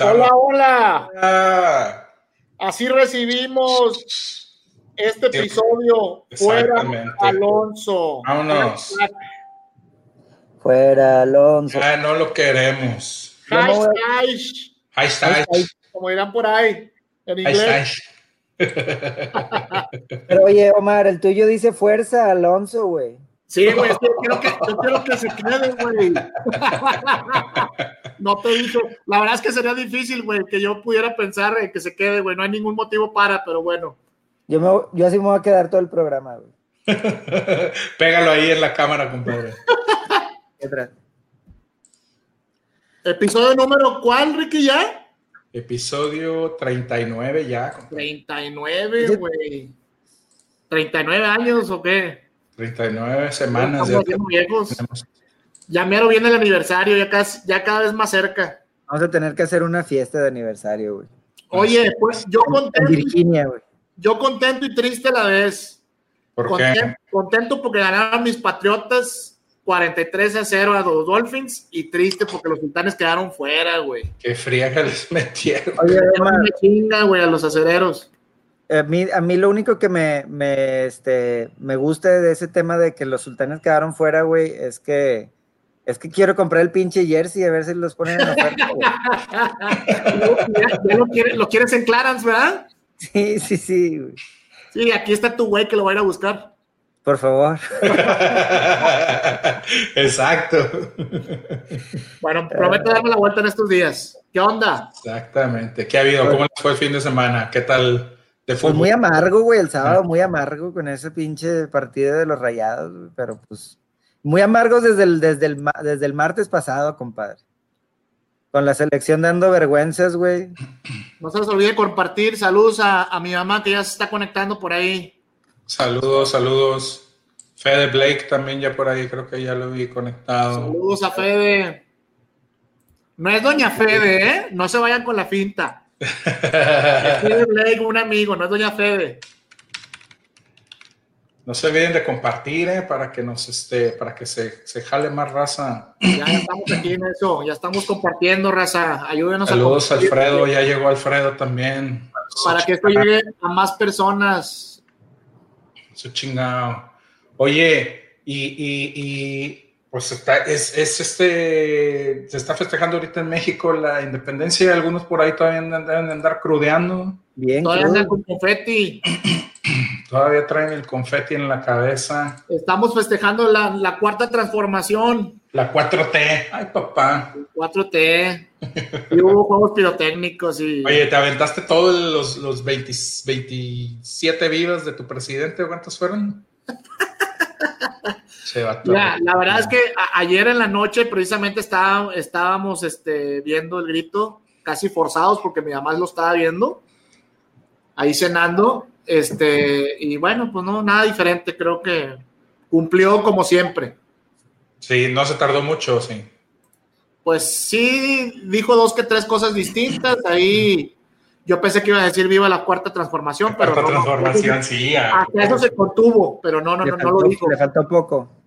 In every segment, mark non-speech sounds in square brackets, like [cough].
Hola, hola. Ah, Así recibimos este episodio. Fuera. Alonso. Vámonos. Fuera, Alonso. ah, no lo queremos. Hashtag, Hashtag. como dirán por ahí, en inglés. Pero oye, Omar, el tuyo dice fuerza, Alonso, güey. Sí, güey, yo quiero que, yo quiero que se quede, güey. [laughs] No te dije. La verdad es que sería difícil, güey, que yo pudiera pensar en que se quede, güey. No hay ningún motivo para, pero bueno. Yo, me, yo así me voy a quedar todo el programa, güey. [laughs] Pégalo ahí en la cámara, compadre. ¿Qué [laughs] tra- Episodio número, ¿cuál, Ricky, ya? Episodio 39 ya. compadre. 39, güey. ¿39 años o qué? 39 semanas. Ya viejos. Ya mero viene el aniversario, ya, casi, ya cada vez más cerca. Vamos a tener que hacer una fiesta de aniversario, güey. Oye, pues yo En contento, Virginia, güey. yo contento y triste a la vez. ¿Por qué? Contento, contento porque ganaron mis Patriotas 43 a 0 a los Dolphins y triste porque los sultanes quedaron fuera, güey. Qué fría que les metieron. Oye, una chinga, güey, a los acereros. A mí, a mí lo único que me, me, este, me gusta de ese tema de que los sultanes quedaron fuera, güey, es que, es que quiero comprar el pinche jersey a ver si los ponen en oferta, güey. ya, ya lo, quieres, lo quieres en Clarence, ¿verdad? Sí, sí, sí, güey. Sí, aquí está tu güey que lo va a ir a buscar. Por favor. [laughs] Exacto. Bueno, prometo darme la vuelta en estos días. ¿Qué onda? Exactamente. ¿Qué ha habido? ¿Cómo les fue el fin de semana? ¿Qué tal de Pues fútbol? muy amargo, güey, el sábado muy amargo con ese pinche partido de los rayados, güey, pero pues muy amargos desde el, desde el, desde el martes pasado, compadre. Con la selección dando vergüenzas, güey. No se les olvide compartir. Saludos a, a mi mamá que ya se está conectando por ahí. Saludos, saludos. Fede Blake también ya por ahí, creo que ya lo vi conectado. Saludos a Fede. No es Doña Fede, ¿eh? No se vayan con la finta. Fede Blake, un amigo, no es Doña Fede. No se olviden de compartir, eh, para que nos este, para que se, se jale más raza. Ya estamos aquí en eso, ya estamos compartiendo, raza. Ayúdenos Saludos a Alfredo, ya llegó Alfredo también. para que esto llegue a más personas. Su chingado. Oye, y, y, y, pues está, es, es este, se está festejando ahorita en México la independencia, algunos por ahí todavía andan- deben de andar crudeando, Bien, Todavía andan con confeti. [clears throat] todavía traen el confeti en la cabeza. Estamos festejando la, la cuarta transformación. La 4T, ay papá. 4T. Y hubo juegos pirotécnicos y. Oye, ¿te aventaste todos los, los 20 27 vivos de tu presidente? ¿Cuántos fueron? [laughs] Se va todo. Mira, la verdad es que a- ayer en la noche precisamente estaba- estábamos este, viendo el grito, casi forzados porque mi mamá lo estaba viendo, ahí cenando, este, y bueno, pues no, nada diferente, creo que cumplió como siempre. Sí, no se tardó mucho, sí. Pues sí, dijo dos que tres cosas distintas, ahí yo pensé que iba a decir viva la cuarta transformación, pero Cuarta no, transformación, sí. ah. hasta eso se contuvo, pero no, no, no, no lo dijo, le faltó poco.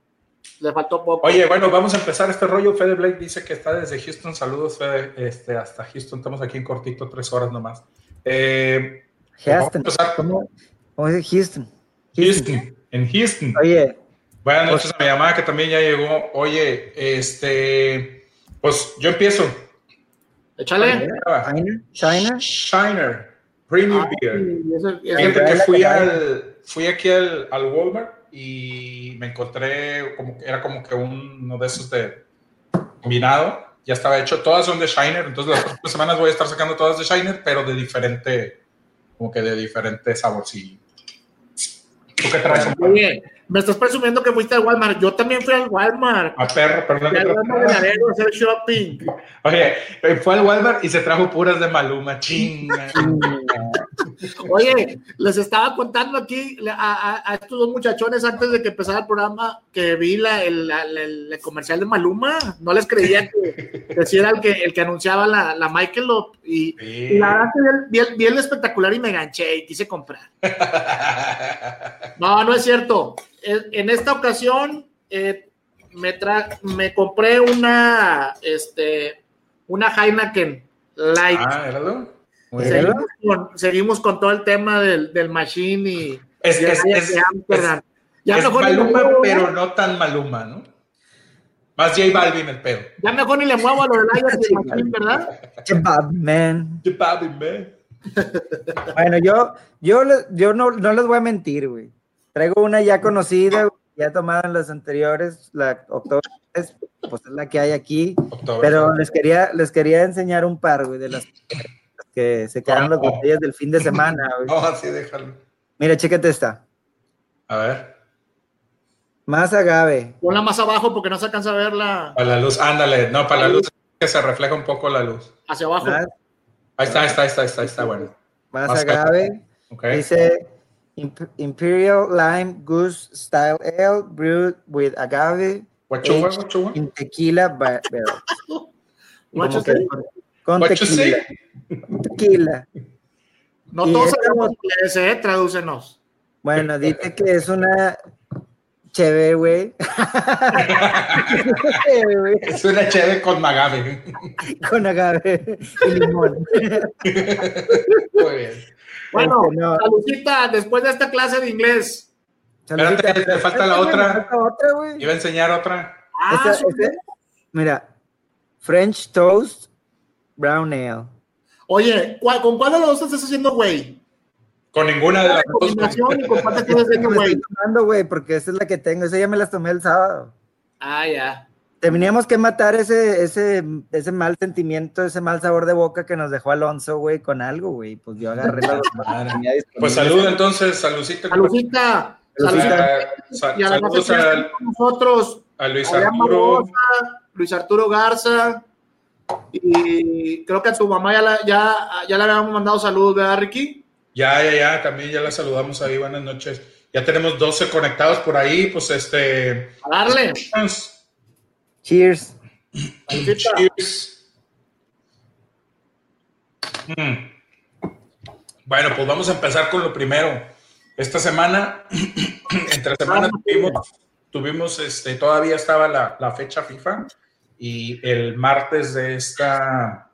Le faltó poco. Oye, bueno, vamos a empezar este rollo. Fede Blake dice que está desde Houston. Saludos, Fede, este, hasta Houston. Estamos aquí en cortito, tres horas nomás. Eh, vamos a Houston. empezar. ¿Cómo, cómo dice Houston? Houston, en Houston. Oye, Buenas noches a mi llamada que también ya llegó. Oye, este, pues yo empiezo. Échale. China. Shiner, Premium Ay, Beer. Fíjate que fui al, fui aquí al, al Walmart y me encontré como que era como que uno de esos de combinado. Ya estaba hecho. Todas son de Shiner. Entonces las próximas semanas voy a estar sacando todas de Shiner, pero de diferente, como que de diferente saborcillo. ¿Tú qué traes? Oye, me estás presumiendo que fuiste al Walmart. Yo también fui al Walmart. A perro, perdón. Fui al Walmart de Laredo a hacer shopping. Oye, eh, fue al Walmart y se trajo puras de Maluma, chinga. Oye, les estaba contando aquí a, estos dos muchachones antes de que empezara el programa que vi la, el, el comercial de Maluma. No les creía que, que era el que, el que anunciaba la, la Michael Lop. Y, la verdad que vi vi vi el espectacular y me enganché y quise comprar. No, no es cierto. En esta ocasión eh, me, tra- me compré una, este, una Heineken Like. Ah, éralo. Seguimos con, seguimos con todo el tema del, del Machine y Es, y es, es, Amsterdam. Ya es mejor Maluma, muevo, pero no tan Maluma, ¿no? Más J Balvin el pedo. Ya mejor ni le muevo a lo del Machine, ¿verdad? Kebab, man. J Balvin, man. Bueno, yo, yo, yo no, no les voy a mentir, güey. Traigo una ya conocida, güey, ya tomada en las anteriores, la octubre, pues es la que hay aquí. October. Pero les quería, les quería enseñar un par, güey, de las que se quedaron las botellas del fin de semana. [laughs] No, así déjalo. Mira, chécate esta. A ver. Más agave. Ponla más abajo porque no se alcanza a verla Para la luz, ándale. No, para la luz que se refleja un poco la luz. hacia abajo. Más, Ahí está, ahí está, ahí está, ahí está, ahí está bueno. más Más agave. Ok. Dice Imp- Imperial Lime Goose Style Ale brewed with agave you want? in tequila ba- [laughs] barrels. [laughs] Con- What tequila. Con tequila. No Y todos esta- sabemos inglés, ¿eh? Tradúcenos. Bueno, dice que es una chévere, güey. Es una chévere con magave. Con agave y limón. Muy bien. Bueno, Este, no. saludcita, después de esta clase de inglés. Saludita. Espérate, te falta la otra. falta otra, güey. Iba a enseñar otra. Ah, Esta- este- mira, French Toast Brown Ale. Oye, ¿cuál- ¿con cuál de los dos estás haciendo, güey? Con ninguna de las dos. Combinación y con cuál te estás haciendo, [laughs] güey. tomando, güey, porque esa es la que tengo. Esa ya me las tomé el sábado. Ah, ya. Teníamos que matar ese, ese, ese mal sentimiento, ese mal sabor de boca que nos dejó Alonso, güey, con algo, güey. Pues yo agarré la. [laughs] Pues salud entonces, saludcita. Saludcita. Saludos a, nosotros. a Luis Arturo. Luis Arturo Garza. Y creo que a tu mamá ya, la, ya, ya le habíamos mandado saludos, ¿verdad, Ricky? Ya, ya, ya, también ya la saludamos ahí, buenas noches. Ya tenemos 12 conectados por ahí, pues este. A darle. Cheers. Cheers. Mm. Bueno, pues vamos a empezar con lo primero. Esta semana, [clears throat] entre semana tuvimos, tuvimos este, todavía estaba la, la fecha FIFA y el martes de esta,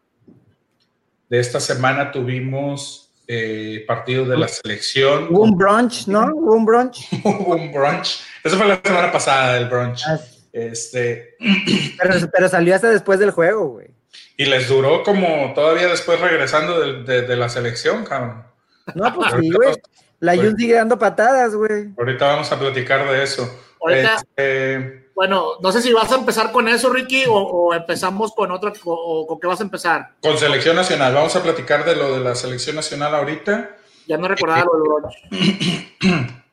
de esta semana tuvimos eh, partido de la selección. Hubo un brunch, ¿no? Hubo un brunch. [laughs] Hubo un brunch. Eso fue la semana pasada, el brunch. Ah, Este, [clears throat] Pero, pero salió hasta después del juego, güey. y les duró como todavía después regresando de, de- de la selección, cabrón. No, pues sí, güey. La Pues- Jun sigue dando patadas, güey. Ahorita vamos a platicar de eso. Ahorita- Este, Bueno, no sé si vas a empezar con eso, Ricky, o, o empezamos con otra, o, o con qué vas a empezar. con selección nacional, vamos a platicar de lo de la selección nacional ahorita. Ya no recordaba lo del. [clears throat]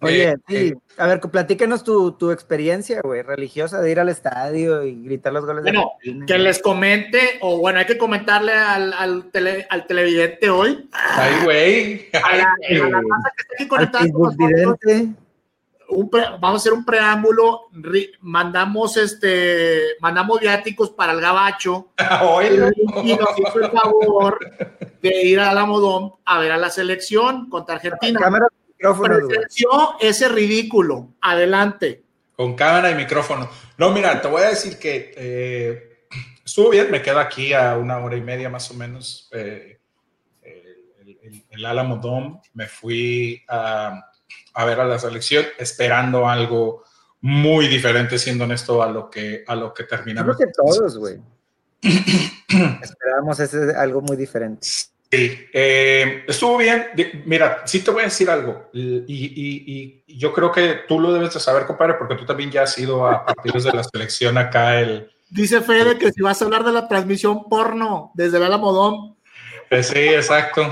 Oye, Eh, sí. A ver, platícanos tu, tu experiencia, güey, religiosa de ir al estadio y gritar los goles Bueno, de Argentina. que les comente, o bueno, hay que comentarle al, al, tele- al televidente hoy, Ay, güey. a la, a la raza que está aquí conectada con nosotros. Un pre- vamos a hacer un preámbulo, ri- mandamos este, mandamos viáticos para el gabacho, [laughs] y nos hizo el favor de ir a la Modón a ver a la selección contra Argentina. Cámara, micrófono, güey. Presenció ese ridículo. Adelante. Con cámara y micrófono. No, mira, te voy a decir que eh, estuvo bien, me quedo aquí a una hora y media más o menos. eh, el, el- el Álamo Dome, me fui a, a ver a la selección esperando algo muy diferente, siendo honesto, a lo que, a lo que terminamos. creo que todos, güey. [clears throat] Esperábamos ese, algo muy diferente. Sí, eh, estuvo bien. Mira, sí te voy a decir algo. Y, y- y yo creo que tú lo debes de saber, compadre, porque tú también ya has ido a partidos de la selección acá. El, Dice Fede que si vas a hablar de la transmisión porno desde el Alamodón, Eh, sí, exacto.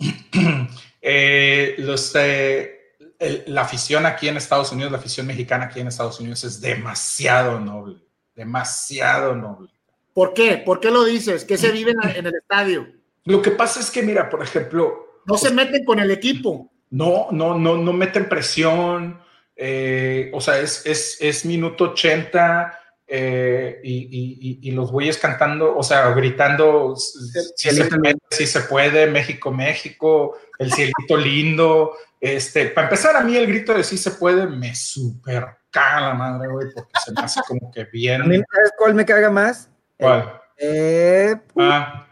[clears throat] Eh, los, eh, el- la afición aquí en Estados Unidos, la afición mexicana aquí en Estados Unidos es demasiado noble, demasiado noble. ¿por qué? ¿Por qué lo dices? ¿Qué se vive en, el estadio? Lo que pasa es que, mira, por ejemplo, No se meten con el equipo. No, no, no, no meten presión. eh, o sea, es, es, es minuto 80 eh, y, y- y- y los güeyes cantando, o sea, gritando, si se puede, si se puede, México, México, el cielito lindo. Este, para empezar, a mí el grito de sí se puede me super caga la madre, güey, porque se me hace como que bien. ¿sabes cuál me caga más? ¿Cuál? Eh, Ah,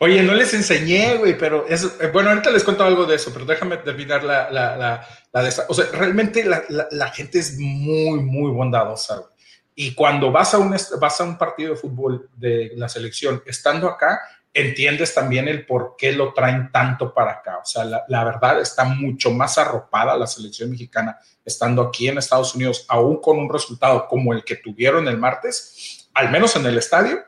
Oye, no les enseñé, güey, pero es, eh, bueno, ahorita les cuento algo de eso, pero déjame terminar la, la, la, la de esta. O sea, realmente la, la, gente es muy, muy bondadosa, güey. Y cuando vas a, un, vas a un partido de fútbol de la selección, estando acá, entiendes también el por qué lo traen tanto para acá. O sea, la, verdad está mucho más arropada la selección mexicana estando aquí en Estados Unidos, aún con un resultado como el que tuvieron el martes, al menos en el estadio,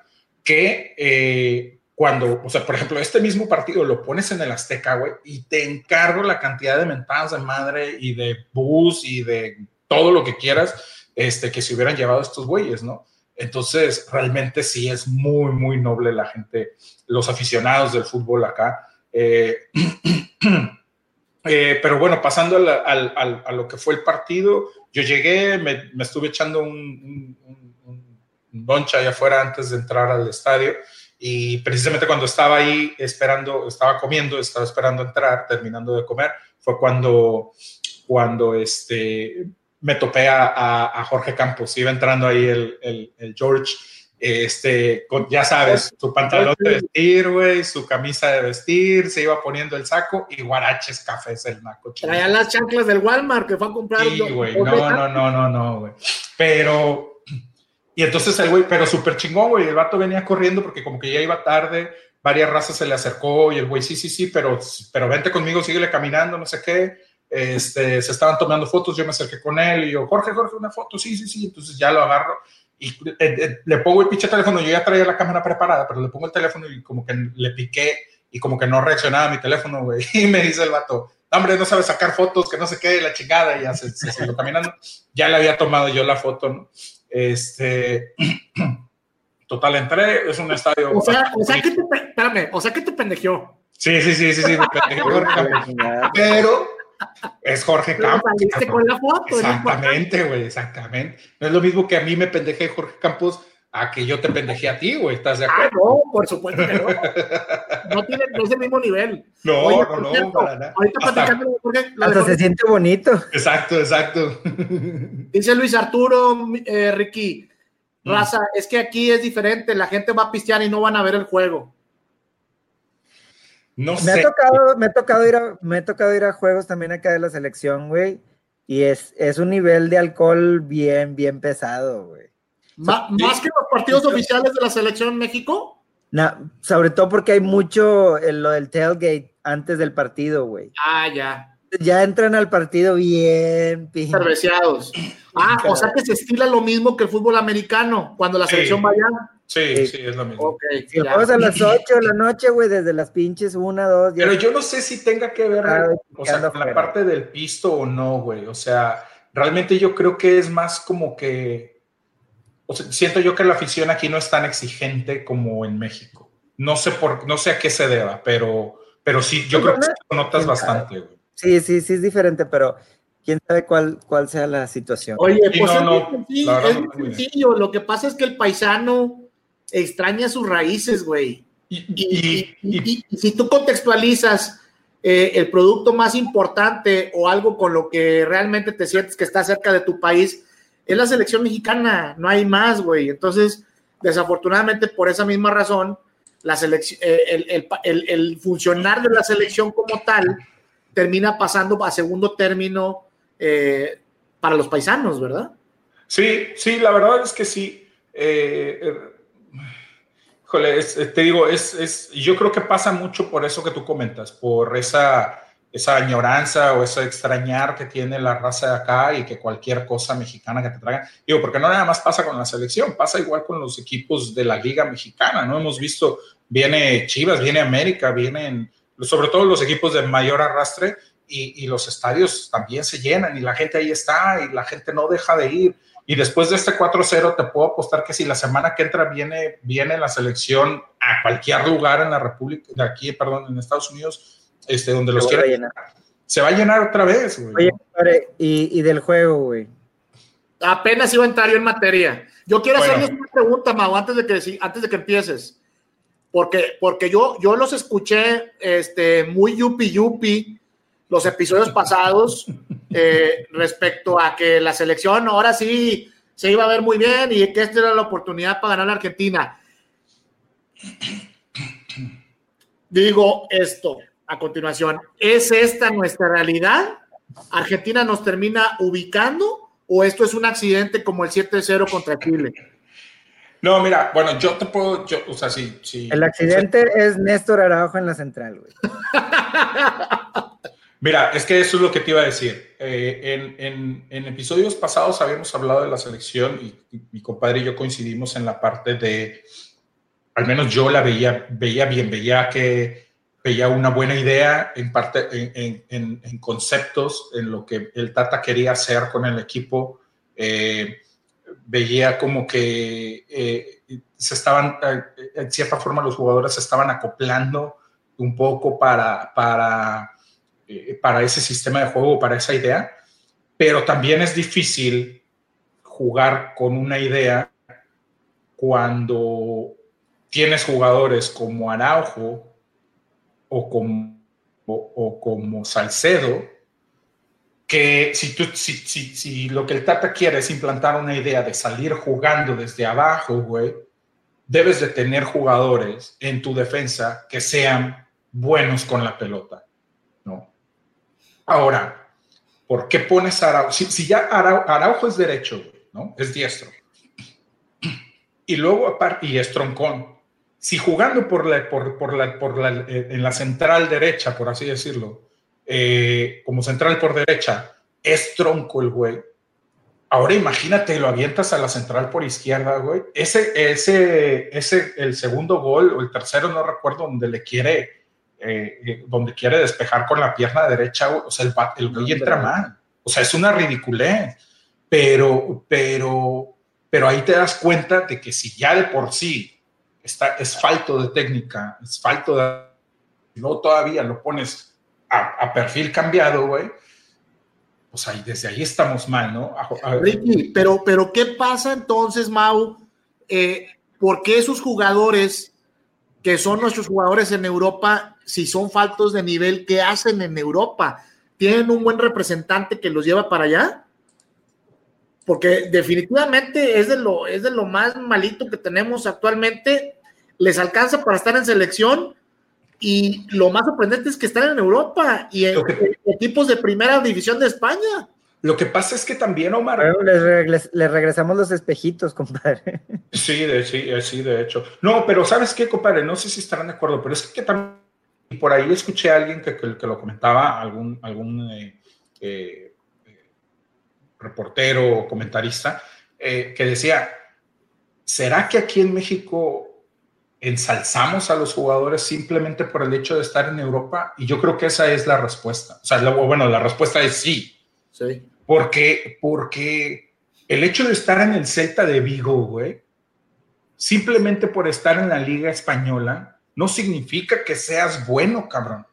que eh, cuando, o sea, por ejemplo, este mismo partido lo pones en el Azteca, güey, y te encargo la cantidad de mentadas de madre y de bus y de todo lo que quieras, este, que se hubieran llevado estos güeyes, ¿no? Entonces, realmente sí es muy, muy noble la gente, los aficionados del fútbol acá. Eh, [clears throat] eh, pero bueno, pasando a lo que fue el partido, yo llegué, me, estuve echando un, boncha allá afuera antes de entrar al estadio y precisamente cuando estaba ahí esperando, estaba comiendo, estaba esperando entrar, terminando de comer, fue cuando, cuando este, me topé a, Jorge Campos, iba entrando ahí el, el, George, este, con, ya sabes, su pantalón de vestir, güey, su camisa de vestir, se iba poniendo el saco y guaraches cafés el naco. Traía las chanclas del Walmart que fue a comprar. Sí, güey, no, no, no, no, no, güey. Pero, y entonces el güey, pero súper chingón, güey, el vato venía corriendo porque como que ya iba tarde, varias razas se le acercó y el güey, sí, sí, sí, pero, pero vente conmigo, síguele caminando, no sé qué este, se estaban tomando fotos, yo me acerqué con él y yo, Jorge, Jorge, una foto, sí, sí, sí, entonces ya lo agarro y eh, eh, le pongo el pinche teléfono, yo ya traía la cámara preparada, pero le pongo el teléfono y como que le piqué y como que no reaccionaba mi teléfono, güey, [laughs] y me dice el vato, hombre, no sabe sacar fotos, que no se quede la chingada, y ya se, se siguió caminando, ya le había tomado yo la foto, ¿no? Este... [clears throat] Total, entré, es un estadio. O sea, o sea que te, espérame, o sea que te pendejeó. Sí, sí, sí, sí, sí, me pendejeó. [laughs] pero es Jorge Campos. con la foto, exactamente, güey, exactamente. No es lo mismo que a mí me pendeje Jorge Campos a que yo te pendeje a ti, güey. ¿Estás de ah, acuerdo? no, por supuesto que no. No tiene, no es el mismo nivel. No, no, no, para nada. Ahorita platicando de Jorge. Hasta se siente bonito. Exacto, exacto. Dice Luis Arturo, eh, Ricky, mm. raza, es que aquí es diferente. La gente va a pistear y no van a ver el juego. No me Ha tocado, me, ha tocado ir a, me ha tocado ir a juegos también acá de la selección, güey. Y es, es un nivel de alcohol bien, bien pesado, güey. ¿Más que los partidos oficiales de la selección México? No, sobre todo porque hay mucho en lo del tailgate antes del partido, güey. Ah, ya. Ya entran al partido bien cerveceados. Ah, o sea que se estila lo mismo que el fútbol americano, cuando la selección vaya Sí, sí, es lo mismo. Ok, si a las [laughs] 8 de la noche, güey, desde las pinches 1, 2. Pero yo no sé si tenga que ver o sea, con la parte del pisto o no, güey. O sea, realmente yo creo que es más como que. O sea, siento yo que la afición aquí no es tan exigente como en México. No sé por, no sé a qué se deba, pero, pero sí, yo creo que lo notas bastante, güey. Sí, sí, sí es diferente, pero quién sabe cuál, cuál sea la situación. Oye, pues es, muy sencillo. Lo que pasa es que el paisano extraña sus raíces, güey. Y, si tú contextualizas eh, el producto más importante o algo con lo que realmente te sientes que está cerca de tu país, es la selección mexicana, no hay más, güey. Entonces, desafortunadamente, por esa misma razón, la selección, eh, el, funcionar de la selección como tal termina pasando a segundo término eh, para los paisanos, ¿verdad? Sí, sí, la verdad es que sí. Eh, te digo, es, es, yo creo que pasa mucho por eso que tú comentas, por esa, esa añoranza o ese extrañar que tiene la raza de acá y que cualquier cosa mexicana que te traigan. Digo, porque no nada más pasa con la selección, pasa igual con los equipos de la liga mexicana, ¿no? Hemos visto, viene Chivas, viene América, vienen, sobre todo los equipos de mayor arrastre y, y los estadios también se llenan y la gente ahí está y la gente no deja de ir. Y después de este 4-0 te puedo apostar que si la semana que entra viene, viene la selección a cualquier lugar en la República, de aquí, perdón, en Estados Unidos, este, donde los quiera llenar. Se va a llenar otra vez, güey. Oye, y, y, del juego, güey. Apenas iba a entrar yo en materia. Yo quiero hacerles una pregunta, Mau, antes de que, antes de que empieces. Porque, porque yo, yo los escuché este, muy yupi yupi los episodios pasados eh, respecto a que la selección ahora sí se iba a ver muy bien y que esta era la oportunidad para ganar la Argentina. digo esto a continuación. ¿Es esta nuestra realidad? ¿Argentina nos termina ubicando o esto es un accidente como el 7-0 contra Chile? No, mira, bueno, yo te puedo, yo, o sea, sí, sí. El accidente es Néstor Araujo en la central, güey. [laughs] Mira, es que eso es lo que te iba a decir. Eh, en, episodios pasados habíamos hablado de la selección y, mi compadre y yo coincidimos en la parte de, al menos yo la veía, veía bien, veía que veía una buena idea en parte, en, conceptos, en lo que el Tata quería hacer con el equipo. Eh, veía como que eh, se estaban, en cierta forma, los jugadores se estaban acoplando un poco para, para eh, para ese sistema de juego, para esa idea, pero también es difícil jugar con una idea cuando tienes jugadores como Araujo o como, Salcedo, que si, tú, si, si, si, lo que el Tata quiere es implantar una idea de salir jugando desde abajo, güey, debes de tener jugadores en tu defensa que sean buenos con la pelota. Ahora, ¿por qué pones Araujo? Si, ya Araujo, es derecho, ¿no? Es diestro. Y luego, aparte, y es troncón. Si jugando por la, por, la, por la, eh, en la central derecha, por así decirlo, eh, como central por derecha, es tronco el güey. Ahora imagínate, lo avientas a la central por izquierda, güey. Ese, ese, ese, el segundo gol o el tercero, no recuerdo, donde le quiere eh, eh, donde quiere despejar con la pierna derecha, o sea, el, el güey entra mal. O sea, es una ridiculez. Pero, pero, pero ahí te das cuenta de que si ya de por sí está, es falto de técnica, es falto de... No todavía lo pones a, perfil cambiado, güey. Pues ahí, desde ahí estamos mal, ¿no? Ricky, pero, pero ¿qué pasa entonces, Mau? Eh, ¿Por qué esos jugadores que son nuestros jugadores en Europa si son faltos de nivel, ¿qué hacen en Europa? ¿Tienen un buen representante que los lleva para allá? Porque definitivamente es de lo, es de lo más malito que tenemos actualmente. Les alcanza para estar en selección y lo más sorprendente es que están en Europa y en, equipos de primera división de España. Lo que pasa es que también, Omar. les, regresamos los espejitos, [laughs] compadre. Sí, de, sí, sí, de hecho. No, pero ¿sabes qué, compadre? No sé si estarán de acuerdo, pero es que también y por ahí escuché a alguien que, que, lo comentaba, algún, algún eh, eh, reportero o comentarista, eh, que decía, ¿será que aquí en México ensalzamos a los jugadores simplemente por el hecho de estar en Europa? Y yo creo que esa es la respuesta. O sea, bueno, la respuesta es sí. Sí. Porque, porque el hecho de estar en el Celta de Vigo, güey, simplemente por estar en la Liga Española, no significa que seas bueno, cabrón.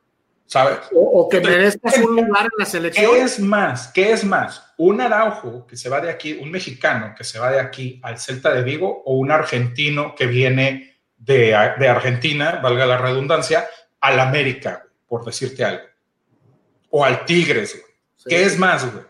¿Sabes? O, que merezcas un lugar en la selección. ¿Qué es más? ¿Qué es más? ¿Un Araujo que se va de aquí, un mexicano que se va de aquí al Celta de Vigo o un argentino que viene de, Argentina, valga la redundancia, al América, por decirte algo? O al Tigres, güey. ¿Qué es más, güey?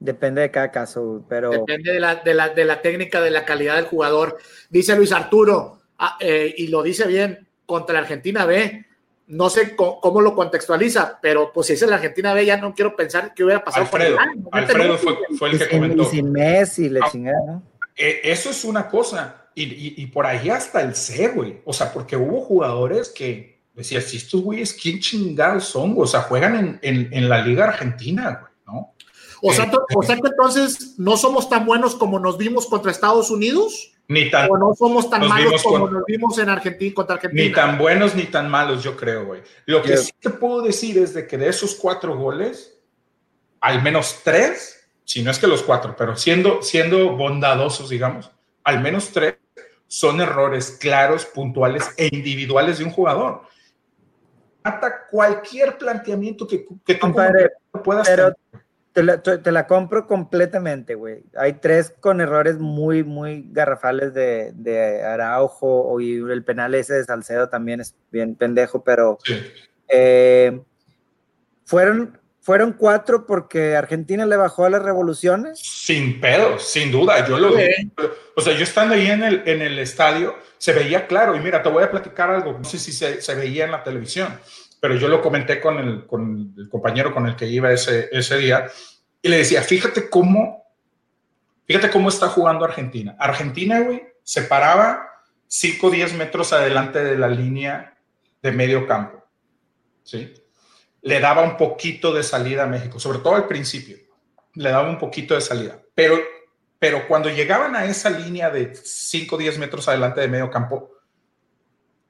Depende de cada caso, pero... Depende de la, de la, de la técnica, de la calidad del jugador. Dice Luis Arturo, Ah, eh, y lo dice bien, contra la Argentina B. No sé cómo, lo contextualiza, pero pues si es la Argentina B, ya no quiero pensar qué hubiera pasado. Alfredo, Alfredo fue, el que comentó. Sin Messi, le ah, eh, Eso es una cosa. Y, por ahí hasta el C, güey. O sea, porque hubo jugadores que decían, si estos güeyes, ¿quién chingados son? O sea, juegan en, la Liga Argentina, güey, ¿no? O sea, eh, o sea que entonces no somos tan buenos como nos vimos contra Estados Unidos. Ni tan, o no somos tan malos como nos vimos en Argentina contra Argentina. Ni tan buenos ni tan malos, yo creo, güey. Lo que sí te puedo decir es de que de esos cuatro goles, al menos tres, si no es que los cuatro, pero siendo, siendo bondadosos, digamos, al menos tres son errores claros, puntuales e individuales de un jugador. Hasta cualquier planteamiento que, que tú puedas tener te la, compro completamente, güey. Hay tres con errores muy, muy garrafales de, de Araujo y el penal ese de Salcedo también es bien pendejo, pero eh, fueron fueron cuatro porque Argentina le bajó a las revoluciones. Sin pedo, sin duda. Yo lo O sea, yo estando ahí en el, en el estadio, se veía claro. Y mira, te voy a platicar algo. No sé si se, veía en la televisión, pero yo lo comenté con el, compañero con el que iba ese, ese día. Y le decía, fíjate cómo, fíjate cómo está jugando Argentina. Argentina, güey, se paraba 5 o 10 metros adelante de la línea de medio campo. ¿Sí? le daba un poquito de salida a México, sobre todo al principio, le daba un poquito de salida. Pero, pero cuando llegaban a esa línea de 5 o 10 metros adelante de medio campo,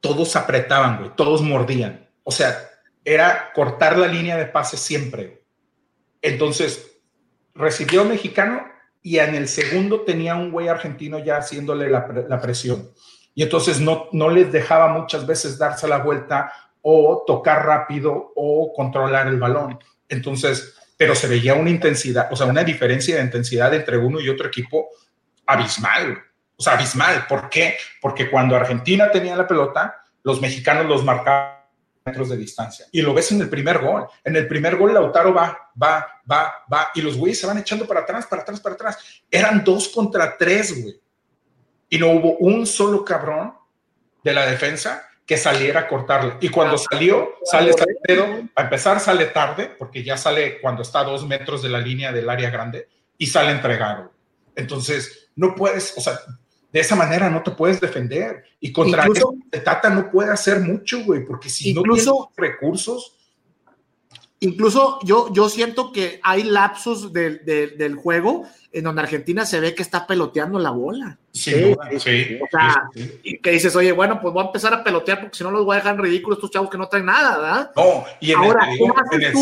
todos apretaban, güey, todos mordían. O sea, era cortar la línea de pase siempre. Entonces, recibió mexicano y en el segundo tenía un güey argentino ya haciéndole la, la presión. Y entonces no, no les dejaba muchas veces darse la vuelta o tocar rápido o controlar el balón. Entonces, pero se veía una intensidad, o sea, una diferencia de intensidad entre uno y otro equipo abismal. O sea, abismal. ¿Por qué? Porque cuando Argentina tenía la pelota, los mexicanos los marcaban metros de distancia. Y lo ves en el primer gol. En el primer gol Lautaro va, va, va, va. Y los güeyes se van echando para atrás, para atrás, para atrás. Eran dos contra tres, güey. Y no hubo un solo cabrón de la defensa que saliera a cortarle. Y cuando ah, salió, sale Salcedo, a empezar sale tarde, porque ya sale cuando está a dos metros de la línea del área grande, y sale entregado. Entonces, no puedes, o sea, de esa manera no te puedes defender. Y contra incluso, Tata no puede hacer mucho, güey, porque si incluso, no recursos. Incluso yo, yo siento que hay lapsos del, del juego en donde Argentina se ve que está peloteando la bola. Sí, sí, O sea, y que dices, oye, bueno, pues voy a empezar a pelotear porque si no los voy a dejar en ridículo estos chavos que no traen nada, ¿verdad? No, y en Ahora, el,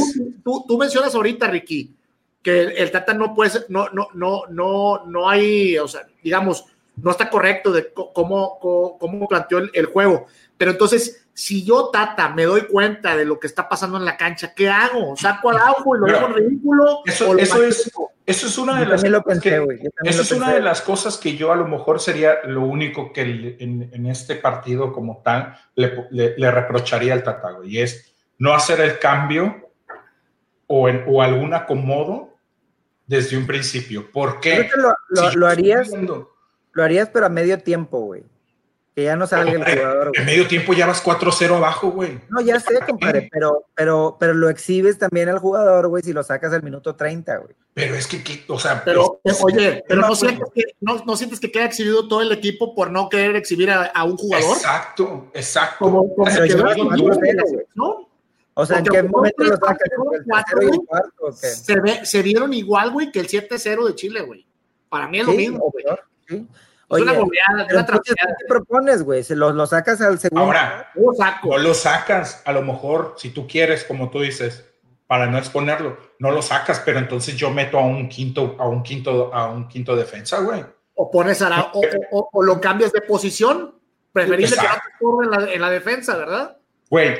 tú, tú, mencionas ahorita, Ricky, que el, Tata no puede ser, no, no, no, no, no hay, o sea, digamos, no está correcto de cómo, cómo, planteó el, juego. Pero entonces, si yo, Tata, me doy cuenta de lo que está pasando en la cancha, ¿qué hago? ¿Saco al agua y lo dejo ridículo? Eso, eso es, eso es una de las cosas que, eso es una de las cosas que yo a lo mejor sería lo único que en, este partido como tal le, reprocharía al Tata, y es no hacer el cambio o, en, o algún acomodo desde un principio. ¿Por qué? Lo, lo, harías, lo harías, pero a medio tiempo, güey. Que ya no salga el jugador. En medio tiempo ya vas 4-0 abajo, güey. No, ya sé, compadre, pero, pero, pero lo exhibes también al jugador, güey, si lo sacas al minuto 30, güey. Pero es que, o sea. Pero, oye, pero no sientes, que, no, no sientes, que, queda exhibido todo el equipo por no querer exhibir a, a un jugador. Exacto, exacto. Como, como pero ¿no? O sea, ¿en qué momento lo sacas? Se, ve, se vieron igual, güey, que el 7-0 de Chile, güey. Para mí es lo mismo, güey. Sí. Oye, una goleada, una ¿Qué propones, güey? ¿Se lo, lo, sacas al segundo? Ahora, saco. lo sacas, a lo mejor, si tú quieres, como tú dices, para no exponerlo, no lo sacas, pero entonces yo meto a un quinto, a un quinto, a un quinto defensa, güey. O pones a la, o, o, lo cambias de posición, preferible que no te en la, en la defensa, ¿verdad? Güey,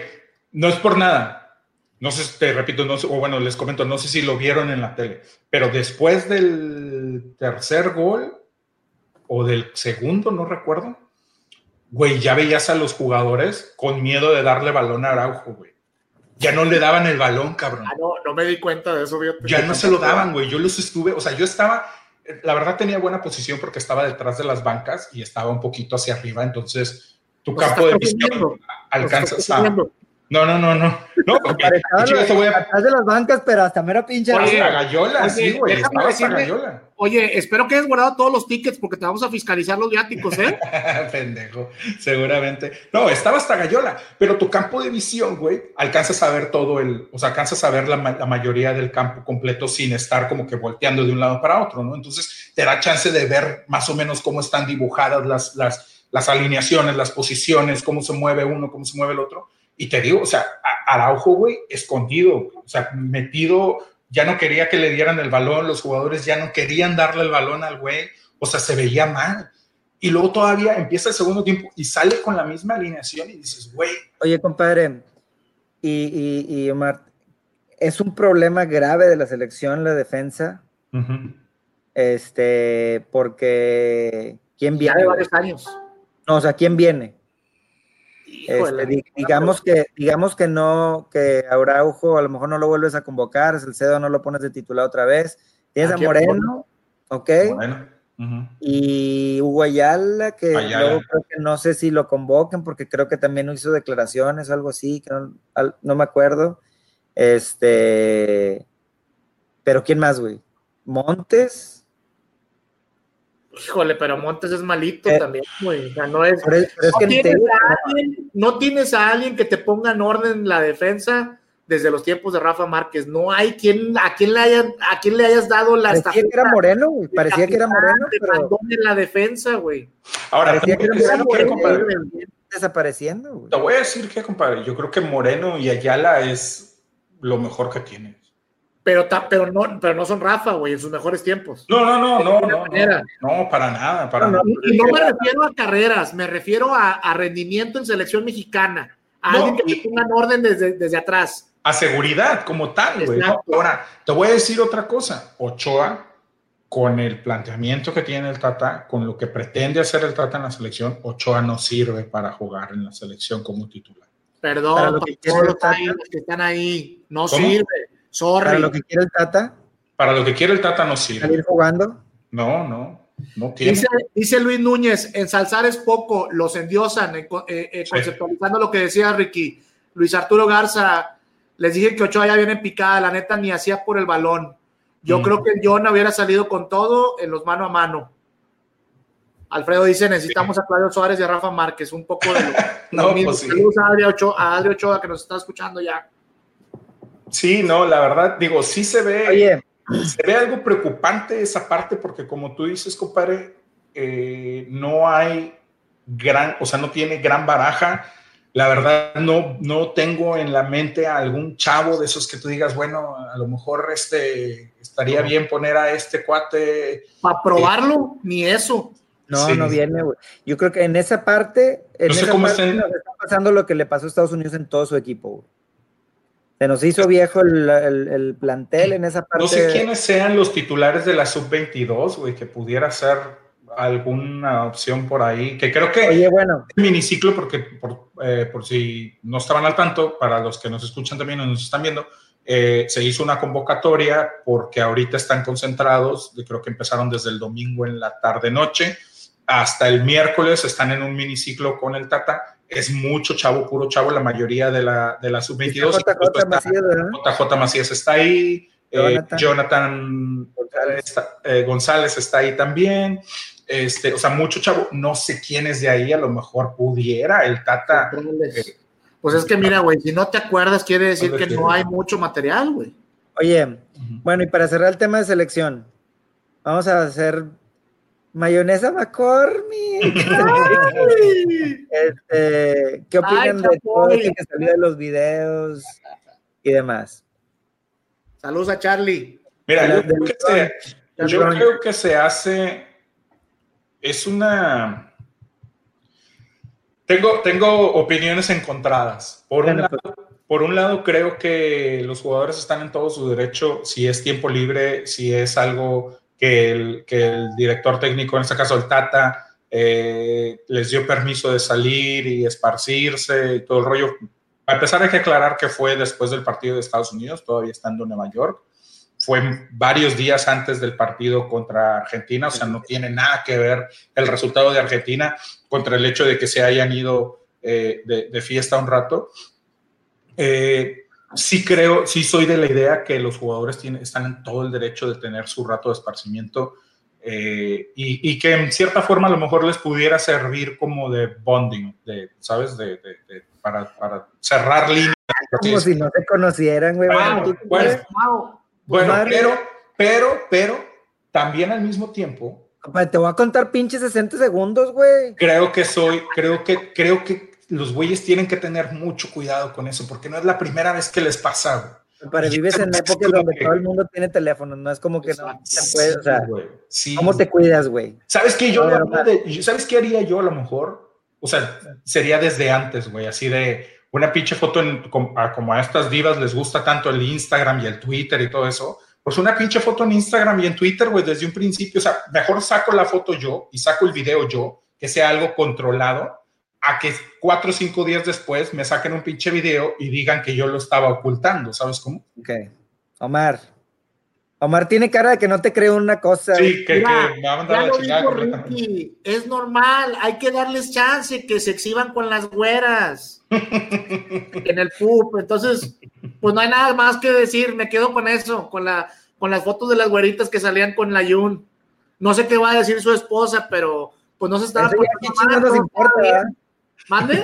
no es por nada. No sé, te repito, no sé, o bueno, les comento, no sé si lo vieron en la tele, pero después del tercer gol, o del segundo, no recuerdo, güey, ya veías a los jugadores con miedo de darle balón a Araujo, güey. Ya no le daban el balón, cabrón. Ah, no, no me di cuenta de eso, Ya no se lo daban, güey. Yo los estuve, o sea, yo estaba, la verdad tenía buena posición porque estaba detrás de las bancas y estaba un poquito hacia arriba, entonces tu campo de visión alcanzas a, no, no, no, no. No, porque yo voy a... de las bancas, pero hasta mera pinche. Oye, Gallola, sí, güey. Estaba hasta Gallola. Oye, espero que hayas guardado todos los tickets porque te vamos a fiscalizar los viáticos, ¿eh? [laughs] Pendejo, seguramente. No, estaba hasta Gallola, pero tu campo de visión, güey, alcanzas a ver todo el, o sea, alcanzas a ver la, la, mayoría del campo completo sin estar como que volteando de un lado para otro, ¿no? Entonces te da chance de ver más o menos cómo están dibujadas las, las, las alineaciones, las posiciones, cómo se mueve uno, cómo se mueve el otro y te digo, o sea, Araujo, güey, escondido, o sea, metido, ya no quería que le dieran el balón, los jugadores ya no querían darle el balón al güey, o sea, se veía mal. Y luego todavía empieza el segundo tiempo y sale con la misma alineación y dices, güey. Oye, compadre, y, y, Omar, es un problema grave de la selección la defensa. Este, porque ¿quién viene? Ya de varios años. No, o sea, ¿quién viene? Este, digamos que digamos que no que Araujo a lo mejor no lo vuelves a convocar, el Cedo no lo pones de titular otra vez. Tienes a Moreno, ¿ok? Y Hugo Ayala, que luego creo que no sé si lo convoquen porque creo que también hizo declaraciones o algo así, que no, no me acuerdo. Este, pero ¿quién más, güey? Montes. Híjole, pero Montes es malito eh, también, güey. O sea, no es. no, tienes a alguien, que te ponga en orden la defensa desde los tiempos de Rafa Márquez. No hay quien a quien le hayan, a quien le hayas dado la Parecía que era Moreno, güey. Parecía que era Moreno, pero. en la defensa, güey. Ahora, parecía que era Moreno, desapareciendo, güey. Te voy a decir que, compadre, yo creo que Moreno y Ayala es lo mejor que tiene. Pero, pero, no, pero no son Rafa, güey, en sus mejores tiempos. No, no, no, no, no, no, para nada, para no, nada. Y no me refiero a carreras, me refiero a, rendimiento en selección mexicana. A alguien que te ponga orden desde, desde atrás. A seguridad, como tal, güey. Ahora, te voy a decir otra cosa. Ochoa, con el planteamiento que tiene el Tata, con lo que pretende hacer el Tata en la selección, Ochoa no sirve para jugar en la selección como titular. Perdón, los que están ahí, no sirve para lo que quiere el Tata. Para lo que quiere el Tata no sirve. ¿Salir jugando? No, no. No dice, Luis Núñez, ensalzar es poco, los endiosan, eh, eh, conceptualizando lo que decía Ricky. Luis Arturo Garza, les dije que Ochoa ya viene picada, la neta ni hacía por el balón. Yo mm. creo que el John hubiera salido con todo en los mano a mano. Alfredo dice, necesitamos a Claudio Suárez y a Rafa Márquez, un poco de lo, [laughs] no, pues Saludos a Adri Ochoa, a Adri Ochoa que nos está escuchando ya. Sí, no, la verdad, digo, sí se ve, se ve algo preocupante esa parte porque como tú dices, compadre, eh, no hay gran, o sea, no tiene gran baraja. La verdad, no, no tengo en la mente a algún chavo de esos que tú digas, bueno, a lo mejor este, estaría bien poner a este cuate. Para probarlo, ni eso. No, no viene, güey. Yo creo que en esa parte, en esa parte está pasando lo que le pasó a Estados Unidos en todo su equipo, güey. Se nos hizo viejo el, plantel en esa parte. No sé quiénes sean los titulares de la sub-22, güey, que pudiera ser alguna opción por ahí, que creo que Oye, bueno. miniciclo, porque eh, por, si no estaban al tanto, para los que nos escuchan también o nos están viendo, eh, se hizo una convocatoria porque ahorita están concentrados, creo que empezaron desde el domingo en la tarde-noche, hasta el miércoles están en un miniciclo con el Tata es mucho chavo, puro chavo, la mayoría de la, de la sub-22. JJ Macías, JJ Macías está ahí, eh, Jonathan, eh, González, está, ahí también. Este, o sea, mucho chavo, no sé quién es de ahí, a lo mejor pudiera el Tata. Eh, pues es que mira, güey, si no te acuerdas, quiere decir que no hay mucho material, güey. Oye, bueno, y para cerrar el tema de selección, vamos a hacer Mayonesa McCormick. [laughs] este, ¿Qué opinan de todo que salió de los videos y demás? Saludos a Charlie. Mira, yo, creo que, se, yo creo que se hace. Es una. Tengo, tengo opiniones encontradas. Por un, lado, pues. por un lado, creo que los jugadores están en todo su derecho, si es tiempo libre, si es algo que el, que el director técnico, en este caso el Tata, eh, les dio permiso de salir y esparcirse y todo el rollo. A pesar de que aclarar que fue después del partido de Estados Unidos, todavía estando en Nueva York, fue varios días antes del partido contra Argentina, o sea, no tiene nada que ver el resultado de Argentina contra el hecho de que se hayan ido eh, de, de, fiesta un rato. Eh, sí creo, sí soy de la idea que los jugadores tienen, están en todo el derecho de tener su rato de esparcimiento eh, y, que en cierta forma a lo mejor les pudiera servir como de bonding, de, ¿sabes? De, para, para, cerrar líneas. Como si no se conocieran, güey. Bueno, bueno, pero, pero, pero, también al mismo tiempo. Te voy a contar pinches 60 segundos, güey. Creo que soy, creo que, creo que los güeyes tienen que tener mucho cuidado con eso, porque no es la primera vez que les pasa, Pero vives en épocas donde todo el mundo tiene teléfono, no es como que no se puede, o sea, ¿cómo te cuidas, güey? ¿Sabes qué yo, ¿sabes qué haría yo a lo mejor? O sea, sería desde antes, güey, así de una pinche foto en, como, a, estas divas les gusta tanto el Instagram y el Twitter y todo eso, pues una pinche foto en Instagram y en Twitter, güey, desde un principio, o sea, mejor saco la foto yo y saco el video yo, que sea algo controlado, a que cuatro o cinco días después me saquen un pinche video y digan que yo lo estaba ocultando, ¿sabes cómo? Ok. Omar. Omar tiene cara de que no te creo una cosa. Sí, que, Mira, que me va a mandar Ya a la chingada. Ricky, es normal, hay que darles chance que se exhiban con las güeras [laughs] en el pub. Entonces, pues no hay nada más que decir, me quedo con eso, con la con las fotos de las güeritas que salían con la Yun. No sé qué va a decir su esposa, pero pues no se estaba Eso ya poniendo qué chingados nos importa. ¿Mande?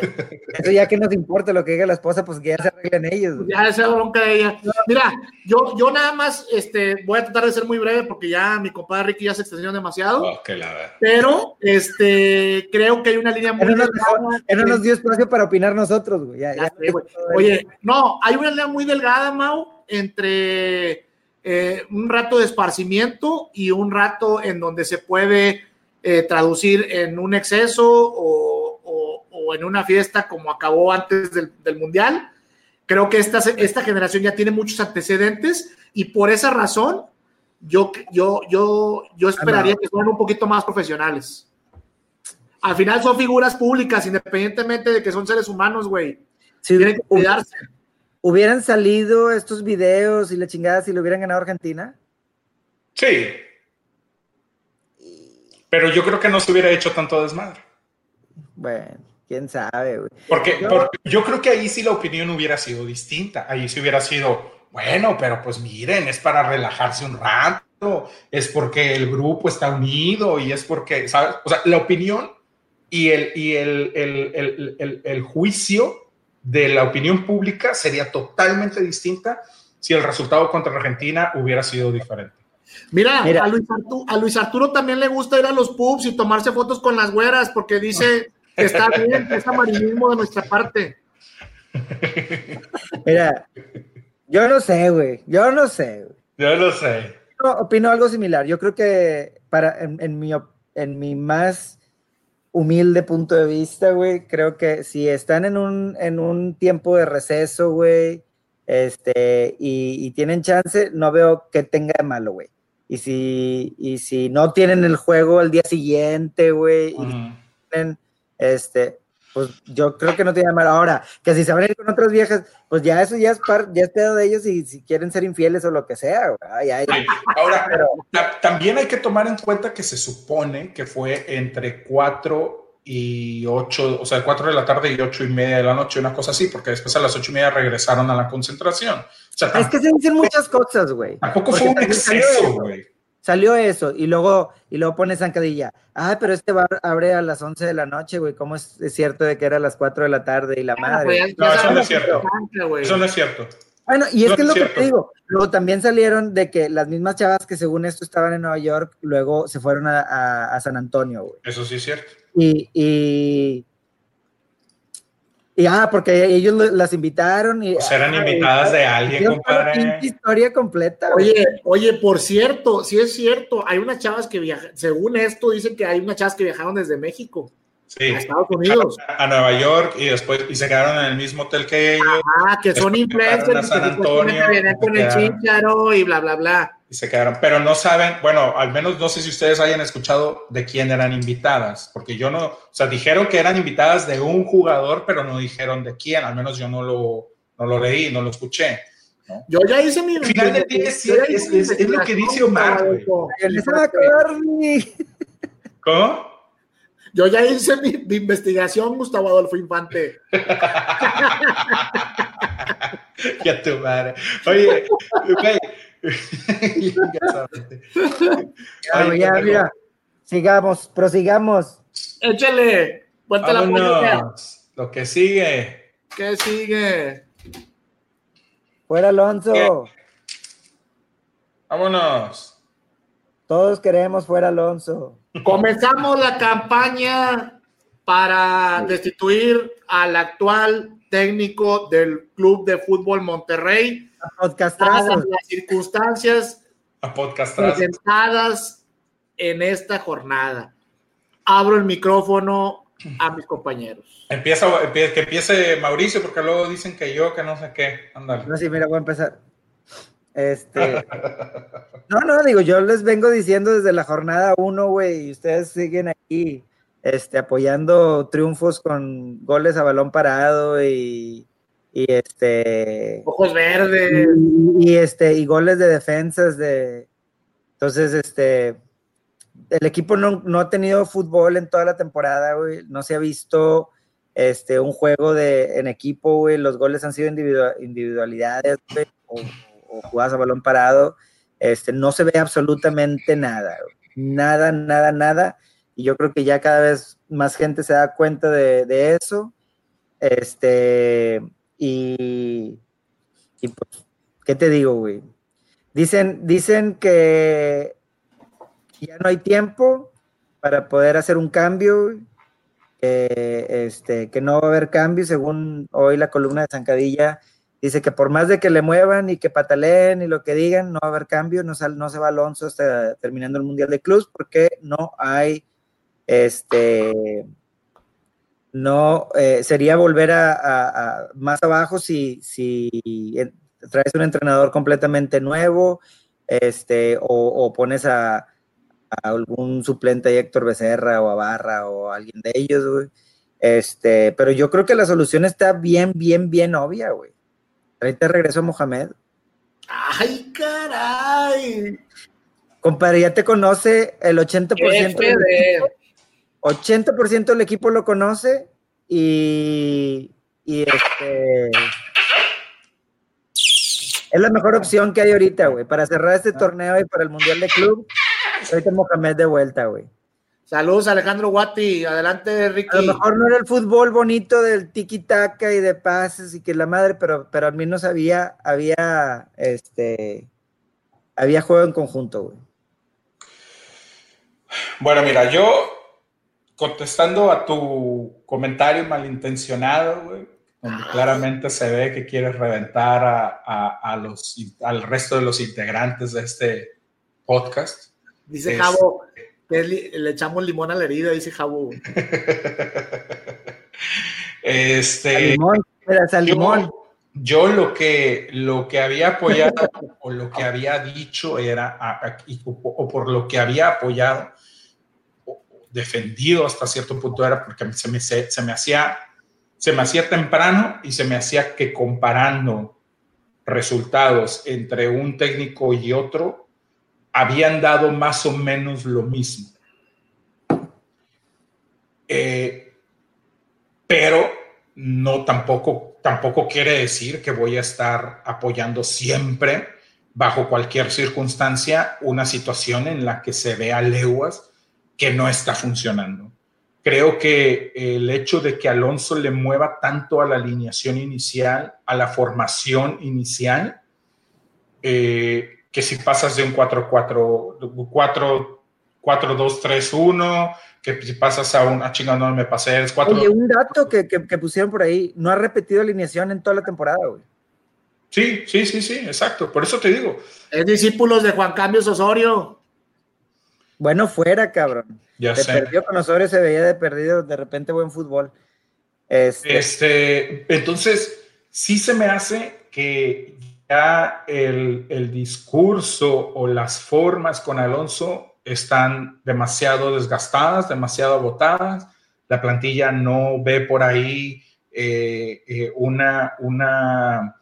Eso ya que nos importa lo que diga la esposa, pues que ya se arreglen ellos. güey. Ya esa bronca de ella. Mira, yo, yo nada más este, voy a tratar de ser muy breve porque ya mi compadre Ricky ya se extendió demasiado. Oh, que la verdad. Pero este, creo que hay una línea muy Él no nos delgada. dejó- él no nos dio espacio para opinar nosotros, güey. Ya- Ya ya- sé, güey. Oye, no, hay una línea muy delgada, Mau, entre eh, un rato de esparcimiento y un rato en donde se puede eh, traducir en un exceso o, o- en una fiesta como acabó antes del, del Mundial. Creo que esta, esta generación ya tiene muchos antecedentes y por esa razón yo, yo, yo, yo esperaría que fueran un poquito más profesionales. Al final son figuras públicas, independientemente de que son seres humanos, güey. Si Tienen que cuidarse. hubieran salido estos videos y la chingada si lo hubieran ganado Argentina. Sí. Pero yo creo que no se hubiera hecho tanto desmadre. Bueno, quién sabe, güey. Porque Yo- porque yo creo que ahí sí la opinión hubiera sido distinta. Ahí sí hubiera sido, bueno, pero pues miren, es para relajarse un rato, es porque el grupo está unido y es porque, ¿sabes? O sea, la opinión y el, y el, el, el, el- el juicio de la opinión pública sería totalmente distinta si el resultado contra Argentina hubiera sido diferente. Mira, Mira. A, Luis Arturo, a Luis Arturo también le gusta ir a los pubs y tomarse fotos con las güeras porque dice está bien, es amarillismo de nuestra parte. Mira, yo no sé, güey. Yo no sé, güey. Yo lo sé. Yo opino algo similar. Yo creo que para, en, en mi, en mi más humilde punto de vista, güey, creo que si están en un, en un tiempo de receso, güey, este, y, y tienen chance, no veo que tenga de malo, güey. Y si, y si no tienen el juego al día siguiente, güey, y Ujú. tienen, este, pues yo creo que no de malo. Ahora, que si se van a ir con otras viejas, pues ya eso ya es, par, ya es pedo de ellos y si quieren ser infieles o lo que sea. Ay, ay. Ahora, Pero- ta- también hay que tomar en cuenta que se supone que fue entre 4 y 8, o sea, 4 de la tarde y 8 y media de la noche, una cosa así, porque después a las 8 y media regresaron a la concentración. O sea, Es que se dicen muchas cosas, güey. tampoco fue un exceso, eso. güey. Salió eso y luego, y luego pone zancadilla. Ah, pero este bar abre a las 11 de la noche, güey. ¿Cómo es, es cierto de que era a las 4 de la tarde y la madre? Pues No, eso no es cierto. Eso no es cierto. Bueno, y es No que es lo que te digo. Luego también salieron de que las mismas chavas que según esto estaban en Nueva York, luego se fueron a, a- a San Antonio, güey. Eso sí es cierto. Y, y, y, ah, porque ellos lo- las invitaron y... Pues eran ah, invitadas de alguien, compadre. historia completa, güey. Oye, oye, por cierto, sí es cierto, hay unas chavas que viajan, según esto dicen que hay unas chavas que viajaron desde México Sí. a Estados Unidos. A Nueva York y después y se quedaron en el mismo hotel que ellos Ah, que son influencers a San Antonio, venían con el chícharo y bla, bla, bla. y se quedaron. Pero no saben, bueno, al menos no sé si ustedes hayan escuchado de quién eran invitadas, porque yo no, o sea, dijeron que eran invitadas de un jugador, pero no dijeron de quién, al menos yo no lo, no lo leí, no lo escuché. Yo ya hice mi. Al final del día es- es- es- es lo que dice Omar, güey. A. ¿Cómo? Yo ya hice mi, mi investigación, Gustavo Adolfo Infante. [laughs] ya tu madre. Oye, güey. Ya, güey, ya, mira. Sigamos, prosigamos. Échale, cuenta la. Lo que sigue. ¿Qué sigue? Fuera Alonso. Vámonos. Todos queremos fuera Alonso. Comenzamos la campaña para destituir al actual técnico del Club de Fútbol Monterrey, dadas Podcastrazos. las circunstancias A presentadas en esta jornada. Abro el micrófono a mis compañeros. Empieza, empie- que empiece Mauricio, porque luego dicen que yo, que no sé qué. Ándale. No, sí, mira, voy a empezar. Este. [laughs] No, no, digo, yo les vengo diciendo desde la jornada uno, güey, y ustedes siguen aquí este, apoyando triunfos con goles a balón parado y, y este ojos verdes y, y, este y goles de defensas de entonces este el equipo no, no, ha tenido fútbol en toda la temporada, güey. No se ha visto este, un juego de, en equipo, güey. Los goles han sido individual, individualidades, güey, o, o, jugadas a balón parado. Este, no se ve absolutamente nada. Nada, nada, nada. Y yo creo que ya cada vez más gente se da cuenta de, eso. Este, y, y pues, ¿qué te digo, güey? Dicen, dicen que ya no hay tiempo para poder hacer un cambio, este, que no va a haber cambio, según hoy la columna de Zancadilla dice que por más de que le muevan y que pataleen y lo que digan, no va a haber cambio, no, sal, no se va Alonso hasta terminando el Mundial de Clubs porque no hay, este, no, eh, sería volver a, más abajo si, si traes un entrenador completamente nuevo, este, o, pones a, algún suplente de Héctor Becerra o a Barra o alguien de ellos, güey. Este, pero yo creo que la solución está bien, bien, bien obvia, güey. Ahorita regreso a Mohamed. ¡Ay, caray! Compadre, ya te conoce el 80% del equipo. 80% del equipo lo conoce y, y este es la mejor opción que hay ahorita, güey, para cerrar este torneo y para el Mundial de Club. Ahorita Mohamed de vuelta, güey. Saludos, Alejandro Guati. Adelante, Ricky. A lo mejor no era el fútbol bonito del tiki-taka y de pases y que la madre, pero, pero al menos había, había, este, había juego en conjunto, güey. Bueno, mira, yo contestando a tu comentario malintencionado, güey, donde claramente se ve que quieres reventar a, a, a los, al resto de los integrantes de este podcast. Dice es... Javo le echamos limón a la herida, dice Javo. este, al limón, al limón. Yo, yo, lo, que, lo que había apoyado [laughs] o lo que había dicho era, a, a, o, por lo que había apoyado, o, defendido hasta cierto punto era porque se me, se, se me hacía se me hacía temprano y se me hacía que comparando resultados entre un técnico y otro, habían dado más o menos lo mismo. Eh, pero no tampoco, tampoco quiere decir que voy a estar apoyando siempre, bajo cualquier circunstancia, una situación en la que se vea leguas que no está funcionando. Creo que el hecho de que Alonso le mueva tanto a la alineación inicial, a la formación inicial, eh, que si pasas de un 4-4-2-3-1, que si pasas a un, ah, chingada, no me pasé, es 4 Oye, un dato que, que, que, pusieron por ahí, no ha repetido alineación en toda la temporada, güey. Sí, sí, sí, sí, exacto, por eso te digo. Es discípulos de Juan Cambios Osorio. Bueno, fuera, cabrón. Ya se sé. perdió con Osorio, se veía de perdido, de repente buen fútbol. Este, este entonces, sí se me hace que ya el, discurso o las formas con Alonso están demasiado desgastadas, demasiado agotadas. La plantilla no ve por ahí eh, eh, una, una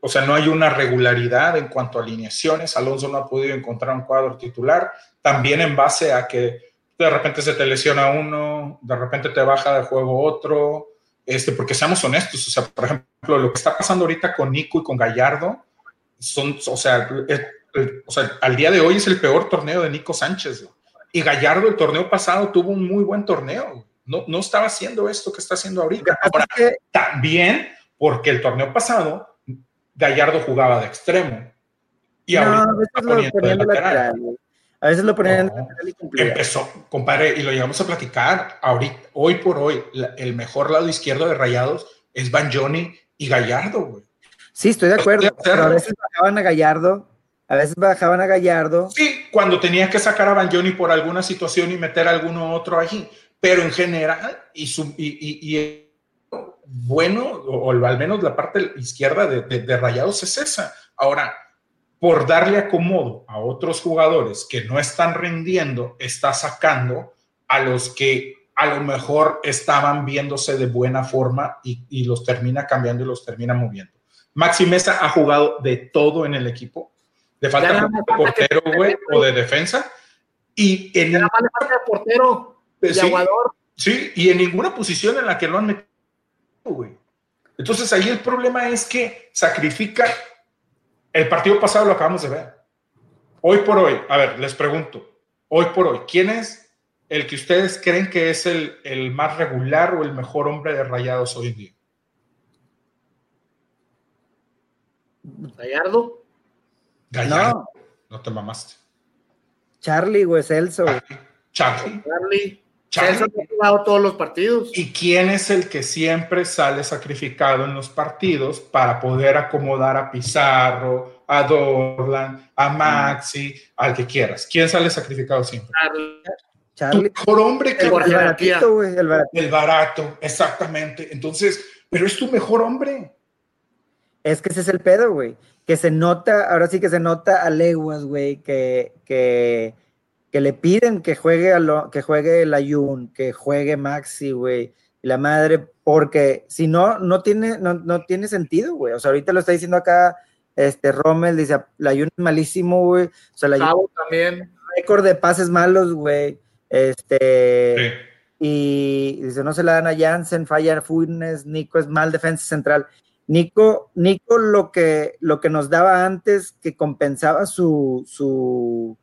o sea, no hay una regularidad en cuanto a alineaciones. Alonso no ha podido encontrar un cuadro titular, también en base a que de repente se te lesiona uno, de repente te baja de juego otro, este, porque seamos honestos, o sea, por ejemplo, lo que está pasando ahorita con Nico y con Gallardo, son, o sea, es, o sea, al día de hoy es el peor torneo de Nico Sánchez. Y Gallardo el torneo pasado tuvo un muy buen torneo. No, no estaba haciendo esto que está haciendo ahorita. Ahora, también porque el torneo pasado Gallardo jugaba de extremo. Y no, ahorita lo ponían de lateral. lateral a veces lo ponían no, y Empezó, compadre, y lo llegamos a platicar. Ahorita, hoy por hoy, la, el mejor lado izquierdo de Rayados es Banjoni y Gallardo, güey. Sí, estoy de acuerdo. Pero a veces bajaban a Gallardo, a veces bajaban a Gallardo. Sí, cuando tenía que sacar a Banjoni por alguna situación y meter a alguno otro allí. Pero en general, y, su, y, y, y bueno, o, o, al menos la parte izquierda de, de, de Rayados es esa. Ahora, por darle acomodo a otros jugadores que no están rindiendo, está sacando a los que a lo mejor estaban viéndose de buena forma y, los termina cambiando y los termina moviendo. Maxi Mesa ha jugado de todo en el equipo, de falta de portero, güey, o de defensa. Y en la falta de portero, de sí, Sí, y en ninguna posición en la que lo han metido, güey. Entonces ahí el problema es que sacrifica. El partido pasado lo acabamos de ver. Hoy por hoy, a ver, les pregunto, hoy por hoy, ¿quién es el que ustedes creen que es el, el más regular o el mejor hombre de rayados hoy en día? Gallardo. Gallardo. No, te mamaste. Charlie, güey, Celso. Charlie. Charlie. Celso ha jugado todos los partidos. ¿Y quién es el que siempre sale sacrificado en los partidos para poder acomodar a Pizarro, a Dorlan, a Maxi, al que quieras? ¿Quién sale sacrificado siempre? Charlie. Tu mejor hombre que el, baratito, güey, el, barato. el barato, exactamente. Entonces, pero es tu mejor hombre. Es que ese es el pedo, güey. Que se nota, ahora sí que se nota a leguas, güey, que, que, que, le piden que juegue, a lo, que juegue el Ayun, que juegue Maxi, güey, y la madre, porque si no, no tiene, no, no tiene sentido, güey. O sea, ahorita lo está diciendo acá este Rommel, dice, la Ayun es malísimo, güey. O sea, la Ayun, también. Récord de pases malos, güey. Este. Y dice, no se la dan a Jansen, falla Funes, Nico es mal defensa central. Nico, Nico lo que, lo que nos daba antes, que compensaba su, su,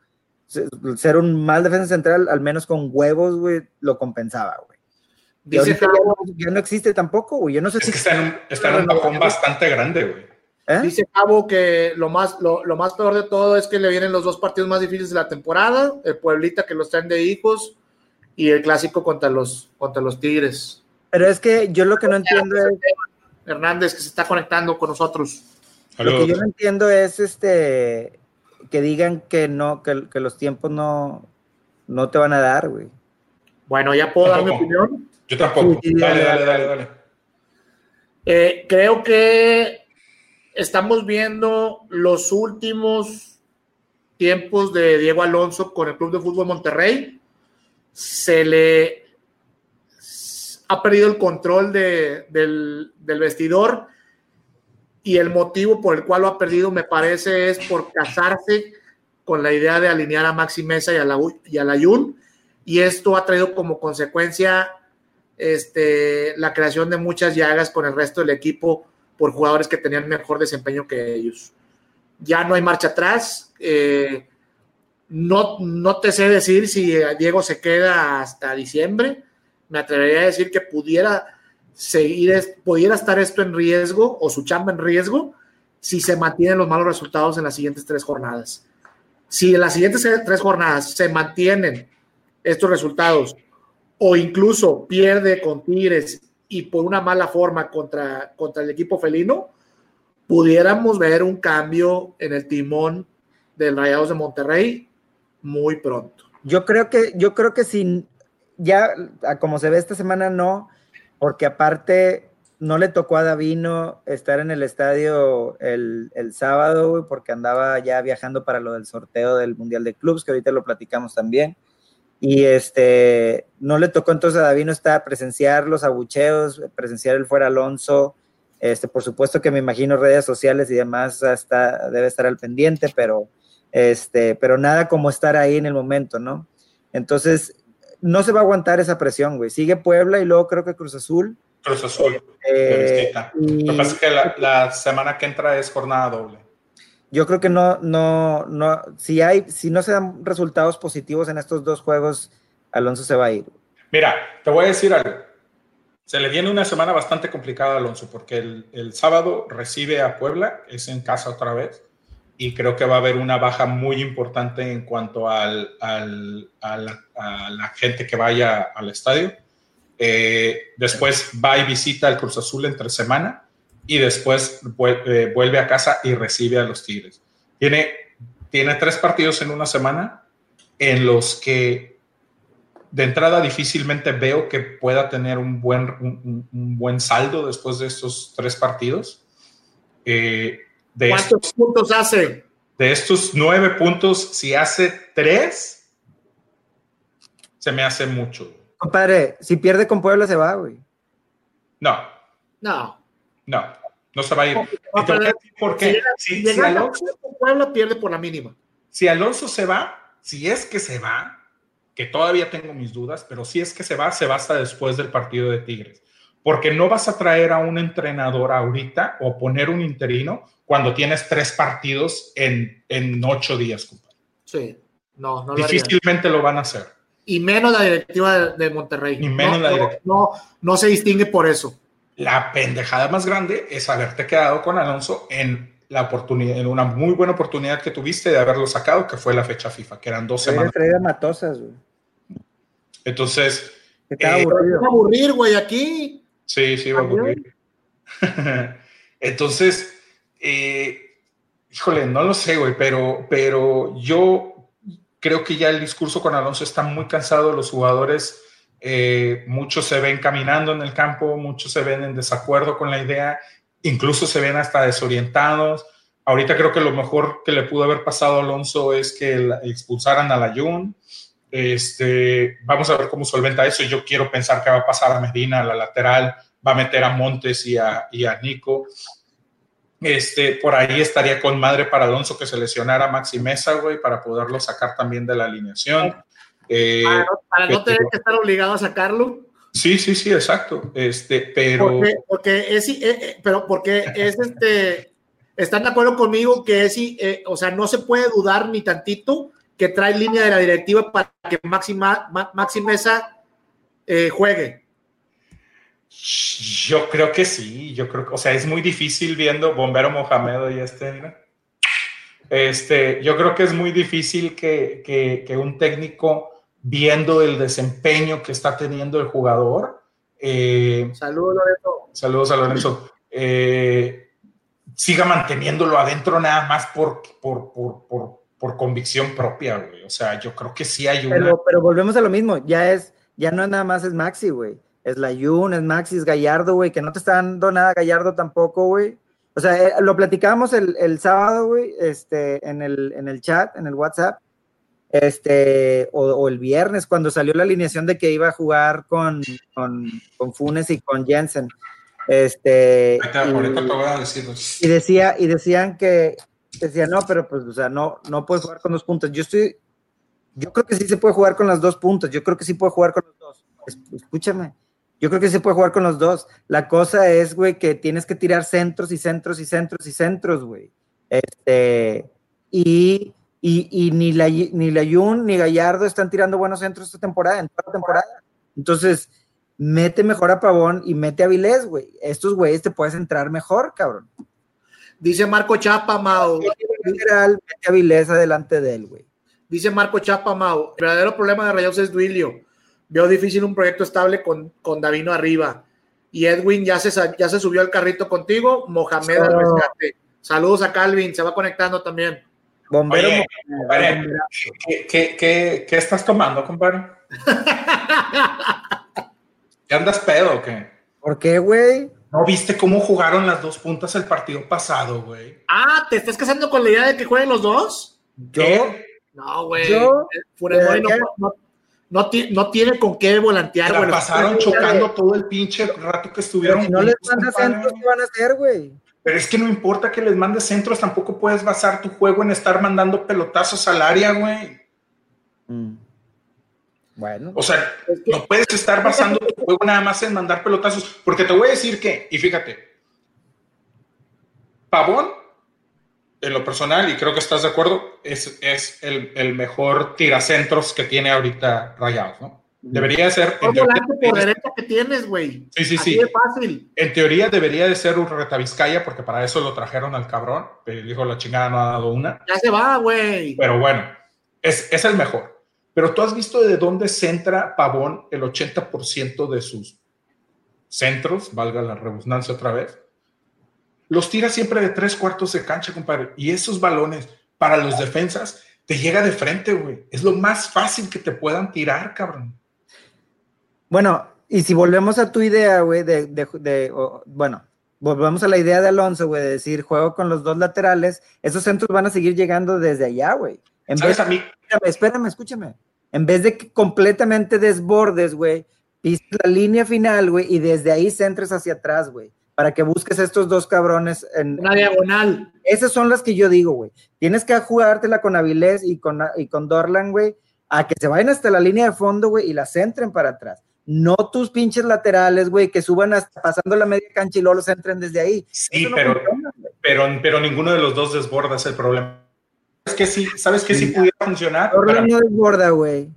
ser un mal defensa central, al menos con huevos, güey, lo compensaba, güey. Dice ya, no, existe tampoco, güey. Yo no sé si. está en un, está en un bajón bastante grande, güey. ¿Eh? Dice Cabo que lo más, lo, lo, más peor de todo es que le vienen los dos partidos más difíciles de la temporada, el Pueblita que los traen de hijos y el clásico contra los, contra los Tigres. Pero es que yo lo que no entiendo es Hernández que se está conectando con nosotros. Lo que yo no entiendo es este que digan que no, que, los tiempos no, no te van a dar, güey. Bueno, ya puedo dar mi opinión. Yo tampoco. dale, dale, dale, dale. Eh, creo que estamos viendo los últimos tiempos de Diego Alonso con el Club de Fútbol Monterrey. Se le ha perdido el control del, vestidor y el motivo por el cual lo ha perdido, me parece, es por casarse con la idea de alinear a Maxi Mesa y a la, y a la y esto ha traído como consecuencia este, la creación de muchas llagas con el resto del equipo por jugadores que tenían mejor desempeño que ellos. Ya no hay marcha atrás. Eh, no, no te sé decir si Diego se queda hasta diciembre me atrevería a decir que pudiera seguir, pudiera estar esto en riesgo o su chamba en riesgo si se mantienen los malos resultados en las siguientes tres jornadas. Si en las siguientes tres jornadas se mantienen estos resultados o incluso pierde con Tigres y por una mala forma contra, contra el equipo felino, pudiéramos ver un cambio en el timón del Rayados de Monterrey muy pronto. Yo creo que, yo creo que sin, ya, como se ve esta semana, no, porque aparte no le tocó a Davino estar en el estadio el, sábado, porque andaba ya viajando para lo del sorteo del Mundial de Clubs, que ahorita lo platicamos también. Y este, no le tocó entonces a Davino estar, presenciar los abucheos, presenciar el fuera Alonso. Este, por supuesto que me imagino redes sociales y demás hasta, debe estar al pendiente, pero, este, pero nada como estar ahí en el momento, ¿no? Entonces, no se va a aguantar esa presión, güey. Sigue Puebla y luego creo que Cruz Azul. Cruz Azul. Eh, Lo que pasa es que la, semana que entra es jornada doble. Yo creo que no, no, no, si hay, si no se dan resultados positivos en estos dos juegos, Alonso se va a ir. Mira, te voy a decir algo. Se le viene una semana bastante complicada a Alonso porque el, el sábado recibe a Puebla, es en casa otra vez y creo que va a haber una baja muy importante en cuanto al, al, a, la, gente que vaya al estadio. Eh, después va y visita al Cruz Azul entre semana y después eh, vuelve a casa y recibe a los Tigres. Tiene, tiene tres partidos en una semana en los que de entrada difícilmente veo que pueda tener un buen, un, buen saldo después de estos tres partidos. Eh, ¿Cuántos puntos hace? De estos nueve puntos, si hace tres, se me hace mucho. Compadre, si pierde con Puebla se va, güey. No, No. no, no se va a ir. Va a Y te voy a perder. decir por qué. Si Si, si Alonso, con Puebla pierde por la mínima. si Alonso se va, si es que se va, que todavía tengo mis dudas, pero si es que se va, se va hasta después del partido de Tigres. Porque no vas a traer a un entrenador ahorita o poner un interino cuando tienes tres partidos en, en ocho días, compadre. Sí. No, no lo. Difícilmente lo van a hacer. Y menos la directiva de, de Monterrey. Y menos no, la no, directiva. No, no se distingue por eso. La pendejada más grande es haberte quedado con Alonso en la oportunidad, en una muy buena oportunidad que tuviste de haberlo sacado, que fue la fecha FIFA, que eran dos semanas. a Matosas, güey. Entonces, estaba Eh, aburrido. Va a aburrir, güey, aquí. Sí, sí, va a ocurrir. Entonces, eh, híjole, no lo sé, güey, pero, pero yo creo que ya el discurso con Alonso está muy cansado. Los jugadores, eh, muchos se ven caminando en el campo, muchos se ven en desacuerdo con la idea, incluso se ven hasta desorientados. Ahorita creo que lo mejor que le pudo haber pasado a Alonso es que la- expulsaran a la Jun. Este, vamos a ver cómo solventa eso. Yo quiero pensar que va a pasar a Medina, a la lateral, va a meter a Montes y a, y a Nico. Este, por ahí estaría con madre para Alonso que se lesionara a Maxi Mesa, güey, para poderlo sacar también de la alineación. Eh, Para no, para no que- tener que estar obligado a sacarlo. sí, sí, sí, exacto. Este, pero Porque, porque es, eh, eh, pero porque es este, están de acuerdo conmigo que es, eh, o sea, no se puede dudar ni tantito que trae línea de la directiva para que Maxi, Ma- Ma- Maxi Mesa eh, juegue. yo creo que sí, yo creo que, o sea, es muy difícil viendo Bombero Mohamed y este, mira. Este, yo creo que es muy difícil que, que, que un técnico, viendo el desempeño que está teniendo el jugador, eh, Saludos, Loreto. saludos a Lorenzo, eh, siga manteniéndolo adentro nada más por, por, por, por, por convicción propia, güey. O sea, yo creo que sí hay una... Pero, pero volvemos a lo mismo, ya es, ya no es nada más es Maxi, güey. Es la Jun, es Maxi, es Gallardo, güey, que no te está dando nada Gallardo tampoco, güey. O sea, eh, lo platicábamos el, el sábado, güey, este, en el, en el chat, en el WhatsApp, este, o, o el viernes, cuando salió la alineación de que iba a jugar con, con, con Funes y con Jensen. Este, y- ahorita te voy a decir. y decía y decían que decían no pero pues o sea no no puedes jugar con dos puntas yo estoy yo creo que sí se puede jugar con las dos puntas yo creo que sí puede jugar con los dos. Es- escúchame yo creo que se puede jugar con los dos. La cosa es güey que tienes que tirar centros y centros y centros y centros güey. Este y y, y ni la ni la Jun ni Gallardo están tirando buenos centros esta temporada en toda temporada. Entonces mete mejor a Pavón y mete a Vilés, güey. Estos güeyes te puedes entrar mejor, cabrón. Dice Marco Chapa, adelante de él, güey. Dice Marco Chapa, Mau. El verdadero problema de Rayados es Duilio. Veo difícil un proyecto estable con, con Davino arriba. Y Edwin ya se, ya se subió al carrito contigo. Mohamed al rescate. Saludos a Calvin, se va conectando también. Bombero. Oye, compadre, ¿qué, qué, qué, qué estás tomando, compadre? [laughs] ¿Qué andas pedo o qué? ¿Por qué, güey? ¿No viste cómo jugaron las dos puntas el partido pasado, güey? ah, ¿te estás casando con la idea de que jueguen los dos? Yo, ¿Qué? No, güey. Yo, ¿de no, no, no no tiene con qué volantear, güey. pasaron chocando todo el pinche rato que pero estuvieron. si no les juntos, manda compadre. centros, ¿qué van a hacer, güey? Pero es que no importa que les mandes centros, tampoco puedes basar tu juego en estar mandando pelotazos al área, güey. Mm. Bueno, O sea, Es que- no puedes estar basando tu juego nada más en mandar pelotazos, porque te voy a decir que, y fíjate, Pavón, en lo personal, y creo que estás de acuerdo, es, es el, el mejor tiracentros que tiene ahorita Rayados, ¿no? Debería de ser, teoría, volante por derecha que tienes, güey. Sí, sí, Así sí. de fácil. en teoría debería de ser un Vizcaya, porque para eso lo trajeron al cabrón, pero el hijo de la chingada no ha dado una. Ya se va, güey. Pero bueno, es, es el mejor. Pero tú has visto de dónde centra Pavón el 80% de sus centros, valga la redundancia otra vez. Los tira siempre de tres cuartos de cancha, compadre. Y esos balones para los defensas te llega de frente, güey. Es lo más fácil que te puedan tirar, cabrón. Bueno, y si volvemos a tu idea, güey, de, de- bueno, volvemos a la idea de Alonso, güey, de decir juego con los dos laterales, esos centros van a seguir llegando desde allá, güey. En vez, ¿Sabes a mí? espérame, espérame, escúchame. En vez de que completamente desbordes, güey, pises la línea final, güey, y desde ahí centres hacia atrás, güey, para que busques a estos dos cabrones en una diagonal. Esas son las que yo digo, güey. Tienes que jugártela con Avilés y con, y con Dorlan, güey, a que se vayan hasta la línea de fondo, güey, y la centren para atrás. No tus pinches laterales, güey, que suban hasta pasando la media cancha y luego los entren desde ahí. Sí, pero, pero, pero ninguno de los dos desborda, es el problema. Es que sí, ¿sabes que sí, pudiera funcionar? Dorlan no desborda, güey.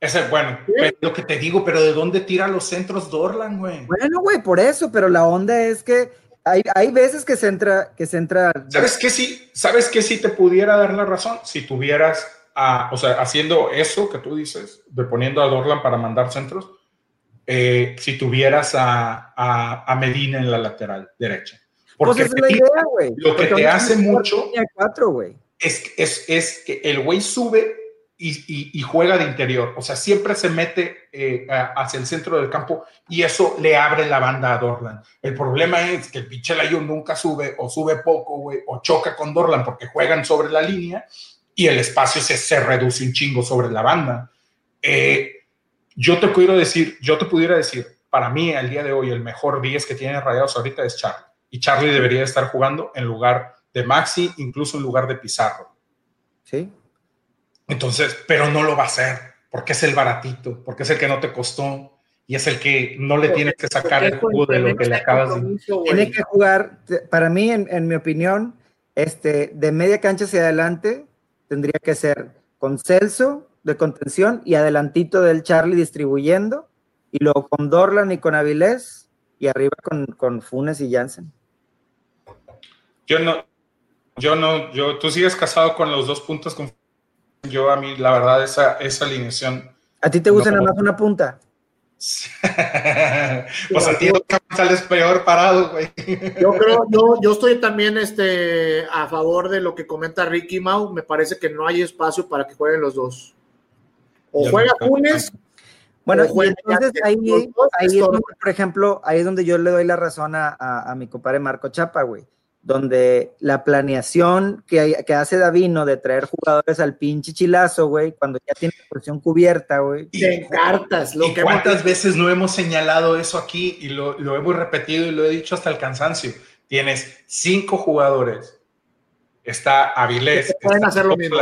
Ese, bueno, lo que te digo, pero ¿de dónde tira los centros Dorlan, güey? Bueno, güey, por eso, pero la onda es que hay, hay veces que se entra, que se entra. ¿Sabes qué sí? ¿Sabes qué sí te pudiera dar la razón? Si tuvieras, a, o sea, haciendo eso que tú dices, de poniendo a Dorlan para mandar centros, eh, si tuvieras a, a, a, Medina en la lateral derecha. Pues Porque pues es la idea, güey. Lo que te hace mucho cuatro, es, es, es que el güey sube y, juega de interior. O sea, siempre se mete eh, hacia el centro del campo y eso le abre la banda a Dorlan. El problema es que el pinche nunca sube o sube poco, güey, o choca con Dorlan porque juegan sobre la línea y el espacio se, se reduce un chingo sobre la banda. Eh, yo te quiero decir, yo te pudiera decir, para mí al día de hoy el mejor 10 que tiene Rayados ahorita es Charlie. Y Charlie debería estar jugando en lugar de Maxi, incluso en lugar de Pizarro. Sí, entonces, pero no lo va a hacer, porque es el baratito, porque es el que no te costó y es el que no le tienes que sacar el jugo de lo que le acabas de... Tiene que jugar, para mí, en, mi opinión, este, de media cancha hacia adelante, tendría que ser con Celso de contención y adelantito del Charlie distribuyendo, y luego con Dorlan y con Avilés, y arriba con, con Funes y Jansen. Yo no, yo no, yo, tú sigues casado con los dos puntos con yo a mí, la verdad, esa, esa alineación. ¿A ti te gusta nada más una punta? [laughs] pues a ti sales peor parado, güey. Yo creo, yo, yo estoy también este, a favor de lo que comenta Ricky Mau. Me parece que no hay espacio para que jueguen los dos. O juega Funes. Bueno, entonces ahí, ahí es por ejemplo, ahí es donde yo le doy la razón a, a, a mi compadre Marco Chapa, güey donde la planeación que, que, hace Davino de traer jugadores al pinche chilazo, güey, cuando ya tiene la posición cubierta, güey. Y cartas, lo que cuántas veces no hemos señalado eso aquí y lo, lo, hemos repetido y lo he dicho hasta el cansancio. Tienes cinco jugadores. Está Avilés. Pueden hacer lo mismo.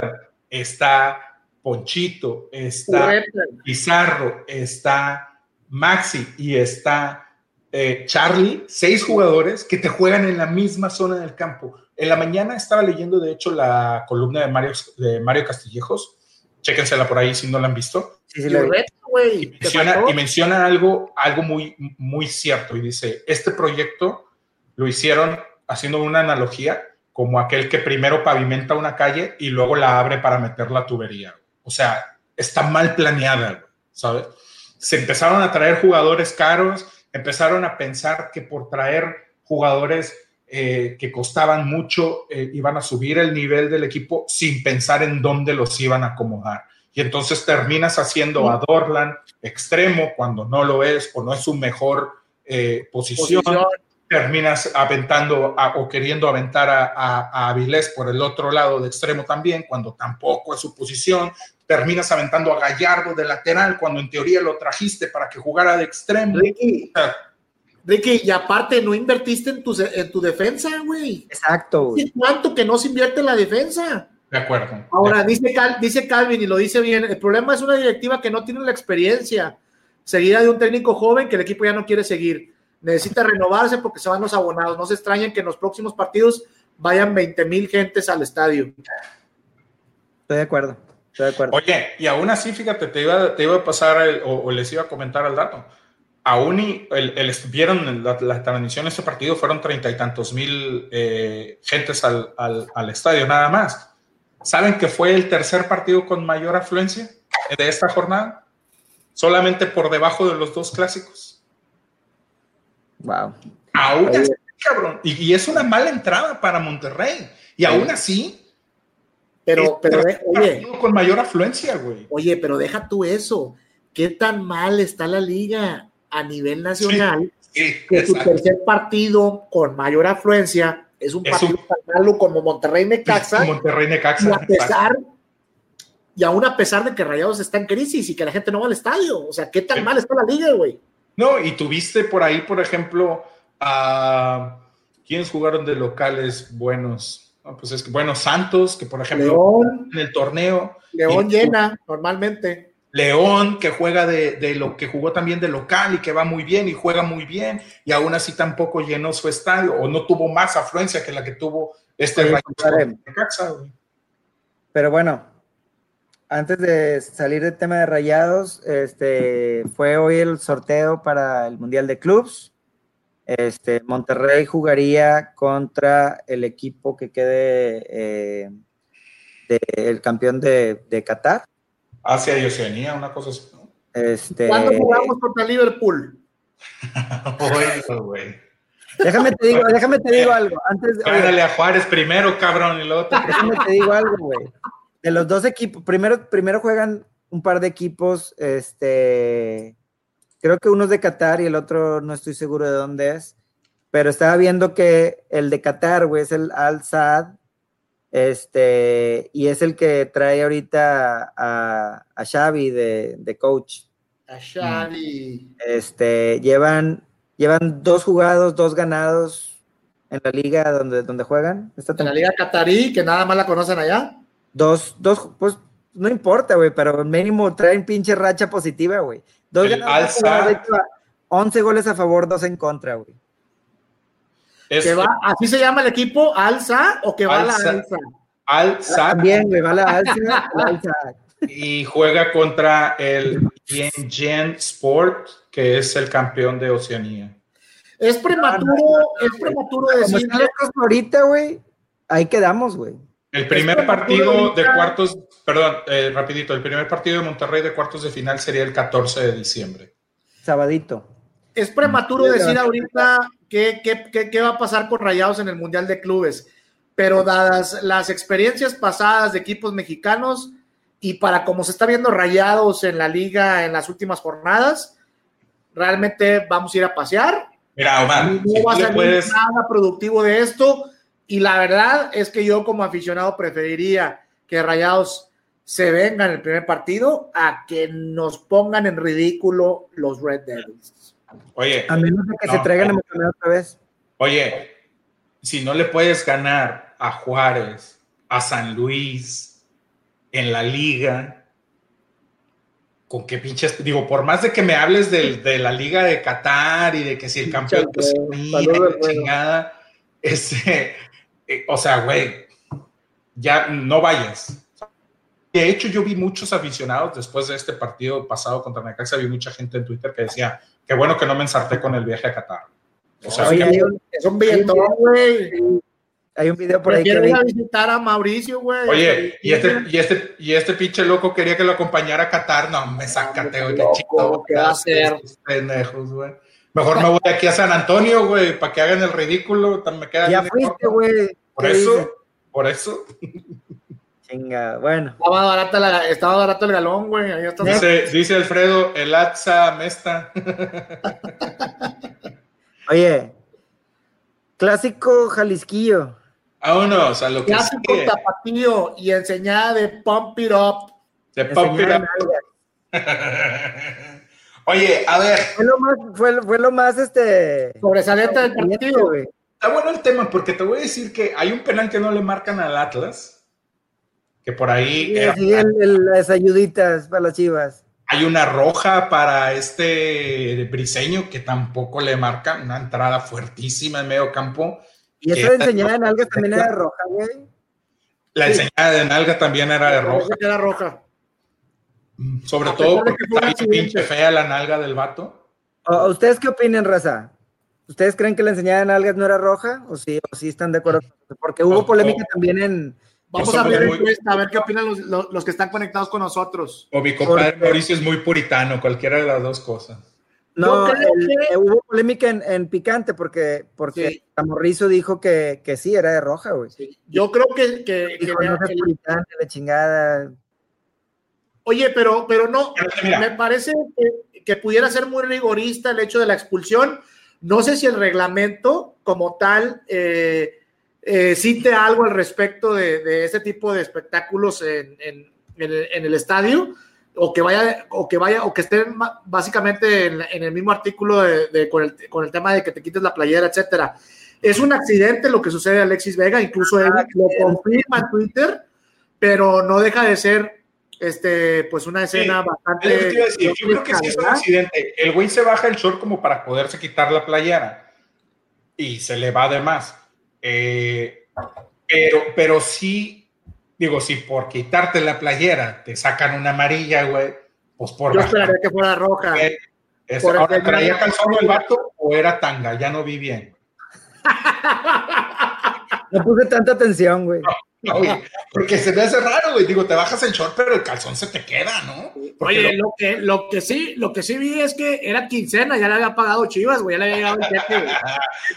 Está Ponchito, está Pizarro, está Maxi y está eh, Charlie, seis jugadores que te juegan en la misma zona del campo. En la mañana estaba leyendo, de hecho, la columna de Mario, de Mario Castillejos. Chéquensela por ahí si no la han visto. Sí, sí, y, menciona, y menciona algo, algo muy, muy cierto. Y dice: Este proyecto lo hicieron haciendo una analogía como aquel que primero pavimenta una calle y luego la abre para meter la tubería. O sea, está mal planeada, ¿sabes? Se empezaron a traer jugadores caros empezaron a pensar que por traer jugadores eh, que costaban mucho eh, iban a subir el nivel del equipo sin pensar en dónde los iban a acomodar. Y entonces terminas haciendo a Dorlan extremo cuando no lo es o no es su mejor eh, posición. Terminas aventando o queriendo aventar a, a, Avilés por el otro lado de extremo también, cuando tampoco es su posición terminas aventando a Gallardo de lateral cuando en teoría lo trajiste para que jugara de extremo. Ricky, Ricky y aparte no invertiste en tu, en tu defensa, güey. Exacto. ¿Cuánto que no se invierte en la defensa? De acuerdo. Ahora, Dice, dice Calvin y lo dice bien, el problema es una directiva que no tiene la experiencia, seguida de un técnico joven que el equipo ya no quiere seguir. Necesita renovarse porque se van los abonados. No se extrañen que en los próximos partidos vayan 20 mil gentes al estadio. Estoy de acuerdo. Oye, y aún así, fíjate, te iba, te iba a pasar o, les iba a comentar al dato. Aún y el, el vieron la, la, transmisión de ese partido, fueron treinta y tantos mil eh, gentes al, al, al, estadio, nada más. ¿Saben que fue el tercer partido con mayor afluencia de esta jornada? Solamente por debajo de los dos clásicos. Wow. Aún así, cabrón. Y, y, es una mala entrada para Monterrey. Y aún así, pero, pero, oye. Con mayor afluencia, güey. Oye, pero deja tú eso. ¿Qué tan mal está la liga a nivel nacional? que su tercer partido con mayor afluencia es un partido tan malo como Monterrey Necaxa. [laughs] Monterrey Necaxa. Y a pesar, y aún a pesar de que Rayados está en crisis y que la gente no va al estadio. O sea, ¿qué tan mal está la liga, güey? No, y tuviste por ahí, por ejemplo, a. ¿Quiénes jugaron de locales buenos? pues es que, bueno, Santos, que por ejemplo, León, en el torneo. León llena, normalmente. León, que juega de, de, lo que jugó también de local y que va muy bien y juega muy bien, y aún así tampoco llenó su estadio o no tuvo más afluencia que la que tuvo este Rayados. Pero bueno, antes de salir del tema de rayados, este, fue hoy el sorteo para el Mundial de Clubs. Este, Monterrey jugaría contra el equipo que quede eh, de, el campeón de, de, Qatar. Asia y Oceanía, una cosa así. ¿no? Este, ¿Cuándo jugamos contra Liverpool? [laughs] bueno, güey. Déjame te digo, déjame te digo algo. Antes, a Juárez primero, cabrón, y luego te... Déjame te digo algo, güey de los dos equipos, primero, primero juegan un par de equipos, este, creo que uno es de Qatar y el otro no estoy seguro de dónde es, pero estaba viendo que el de Qatar, güey, es el Al Saad, este, y es el que trae ahorita a, a Xavi de, de coach. A Xavi. Este, llevan, llevan dos jugados, dos ganados en la liga donde, donde juegan. en la liga qatarí, que nada más la conocen allá. Dos, dos, pues no importa, güey, pero mínimo traen pinche racha positiva, güey. Dos el alza. 11 goles a favor, dos en contra, güey. Es, va, ¿Así se llama el equipo? ¿Alza o que va alza, la alza? Alza. También, güey, va la alza, la alza. Y juega contra el Gen Sport, que es el campeón de Oceanía. Es prematuro, es prematuro decir. Como ahorita, güey, ahí quedamos, güey. El primer partido de cuartos, perdón, eh, rapidito, el primer partido de Monterrey de cuartos de final sería el 14 de diciembre. Sabadito. Es prematuro decir ahorita qué, qué, qué, va a pasar con Rayados en el Mundial de Clubes, pero dadas las experiencias pasadas de equipos mexicanos y para cómo se está viendo Rayados en la liga en las últimas jornadas, realmente vamos a ir a pasear. Mira, Omar, no va a salir nada productivo de esto y la verdad es que yo como aficionado preferiría que Rayados se vengan en el primer partido a que nos pongan en ridículo los Red Devils. Oye. A menos de que se traigan a otra vez. Oye, si no le puedes ganar a Juárez, a San Luis, en la liga, con qué pinches, digo, por más de que me hables de, de la liga de Qatar y de que si el campeón pues, chingada, ese, eh, o sea, güey, ya no vayas. De hecho, yo vi muchos aficionados después de este partido pasado contra Necaxa, vi mucha gente en Twitter que decía, qué bueno que no me ensarté con el viaje a Qatar. O sea, Oye, es un viento, güey. Hay un video por ahí que ir a visitar a Mauricio, güey. Oye, y este, y este, y este pinche loco quería que lo acompañara a Qatar. No, me sácate, güey, qué chido. ¿Qué va a hacer? Pendejos, güey. Mejor me voy aquí a San Antonio, güey, para que hagan el ridículo. Me queda ya fuiste, güey. Por eso, por eso. Chinga, bueno. Estaba barato, la, estaba barato el galón, güey. Dice, dice, Alfredo, el Atza Mesta. Oye, clásico Jalisquillo. Vámonos a lo que Clásico tapatío y enseñada de Pump It Up. De Pump It Up. [laughs] Oye, a ver. Fue lo más, fue, fue lo más este. Sobresaliente del partido, güey. Está bueno el tema porque te voy a decir que hay un penal que no le marcan al Atlas, que por ahí... Sí, las ayuditas para las chivas. Hay una roja para este briseño que tampoco le marcan, una entrada fuertísima en medio campo. Y esa enseñada de nalga también era roja, güey. La enseñada de nalga también era de roja. Era roja. Sobre todo porque está pinche fea la nalga del vato. ¿Ustedes qué opinan, Raza? ¿Ustedes creen que la enseñada en algas no era roja? ¿O sí, o sí están de acuerdo? Porque hubo polémica también en. Vamos a ver a ver qué opinan los, que están conectados con nosotros. O mi compadre Mauricio es muy puritano, cualquiera de las dos cosas. No, hubo polémica en, picante porque, porque Amorrizo dijo que, que, sí, era de roja, güey. Yo creo que. que, puritano, la chingada. Oye, pero, pero no, me parece que, que pudiera ser muy rigorista el hecho de la expulsión. No sé si el reglamento como tal eh, eh, cite algo al respecto de, este tipo de espectáculos en, en el, en el estadio o que vaya o que vaya o que estén básicamente en, en el mismo artículo de, de- con, el, con el tema de que te quites la playera, etcétera. Es un accidente lo que sucede a Alexis Vega, incluso él lo confirma en Twitter, pero no deja de ser este pues una escena Es lo bastante que te iba a decir. Yo creo que sí es un accidente. El güey se baja el short como para poderse quitar la playera y se le va de más. Eh, pero, pero sí, digo, si por quitarte la playera te sacan una amarilla, güey, pues por Yo esperaría que fuera roja. Eh, es- Por ahora, ¿traía calzón el vato o era tanga? Ya no vi bien. No puse tanta atención, güey. No, güey, porque se me hace raro, güey. Digo, te bajas el short, pero el calzón se te queda, ¿no? Porque Oye, lo- lo que, lo que sí, lo que sí vi es que era quincena, ya le había pagado Chivas, güey, ya le había llegado el cheque, güey.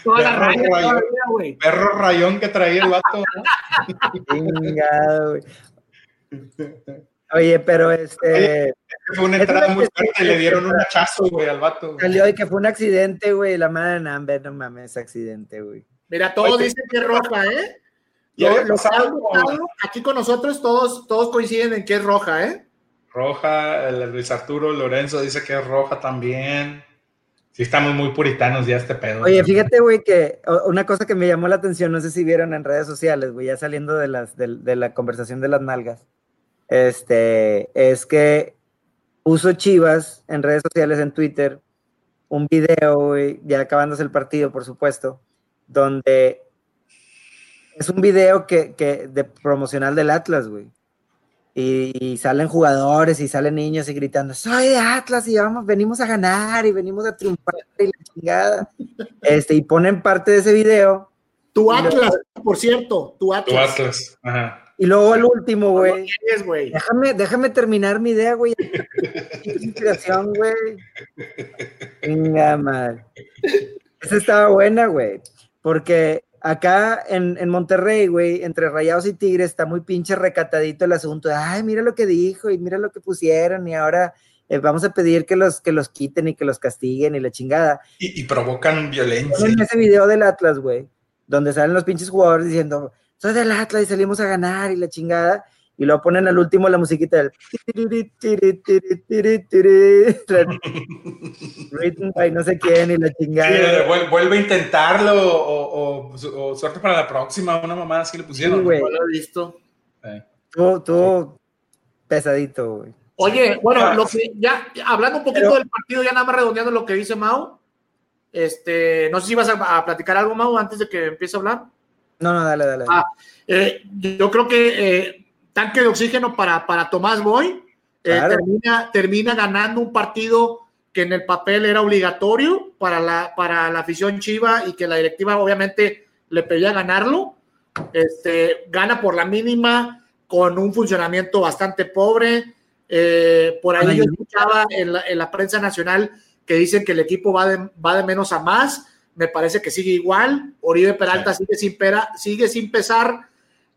Toda la Perro raya rayón. todavía, güey. perro rayón que traía el vato. Chingado, güey. Oye, pero este Fue una entrada muy fuerte y le dieron un hachazo, güey, al vato. güey. salió y que fue un accidente, güey. La madre de Namber, no mames, accidente, güey. Mira, todos Oye. dicen que es roja, ¿eh? Ya había Lo- lo que pasado han con notado, aquí con nosotros todos, todos coinciden en que es roja, ¿eh? Roja, el Luis Arturo Lorenzo dice que es roja también. Sí, estamos muy puritanos ya este pedo. Oye, ¿no? fíjate, güey, que una cosa que me llamó la atención, no sé si vieron en redes sociales, güey, ya saliendo de, las, de, de la conversación de las nalgas, este, es que puso Chivas en redes sociales, en Twitter, un video, güey, ya acabándose el partido, por supuesto, donde es un video que, que de promocional del Atlas, güey. Y, y salen jugadores y salen niños y gritando, soy de Atlas y vamos, venimos a ganar y venimos a triunfar y la chingada. Este, y ponen parte de ese video. Tu luego- Atlas, por cierto, tu Tu Atlas. Atlas. Ajá. Y luego al último, güey. ¿Quién es, güey? Déjame, déjame terminar mi idea, güey. Inspiración, güey. Venga, madre. Esa estaba buena, güey. Porque acá en, en Monterrey, güey, entre Rayados y Tigres, está muy pinche recatadito el asunto. Ay, mira lo que dijo y mira lo que pusieron y ahora eh, vamos a pedir que los, que los quiten y que los castiguen y la chingada. Y, y provocan violencia. En ese video del Atlas, güey, donde salen los pinches jugadores diciendo, soy del Atlas y salimos a ganar y la chingada, y luego ponen al último la musiquita del... [laughs] Written by no sé quién y la Sí, chingada. vuel- vuelve a intentarlo o, o- o suerte para la próxima, una mamá así le pusieron. Sí, güey. No lo he visto. Eh. Estuvo, estuvo pesadito, güey. Oye, bueno, Ah, lo que ya hablando un poquito Pero- del partido, ya nada más redondeando lo que dice Mau. Este, no sé si vas a, a platicar algo, Mau, antes de que empiece a hablar. No, no, dale, dale. Ah, Eh, yo creo que eh, tanque de oxígeno para, para Tomás Boy eh, Claro. termina, termina ganando un partido que en el papel era obligatorio para la, para la afición chiva y que la directiva obviamente le pedía ganarlo. Este, gana por la mínima con un funcionamiento bastante pobre. Eh, por ahí Ay, yo escuchaba en la, en la prensa nacional que dicen que el equipo va de, va de menos a más. Me parece que sigue igual. Oribe Peralta sigue, sin pera, sigue sin pesar.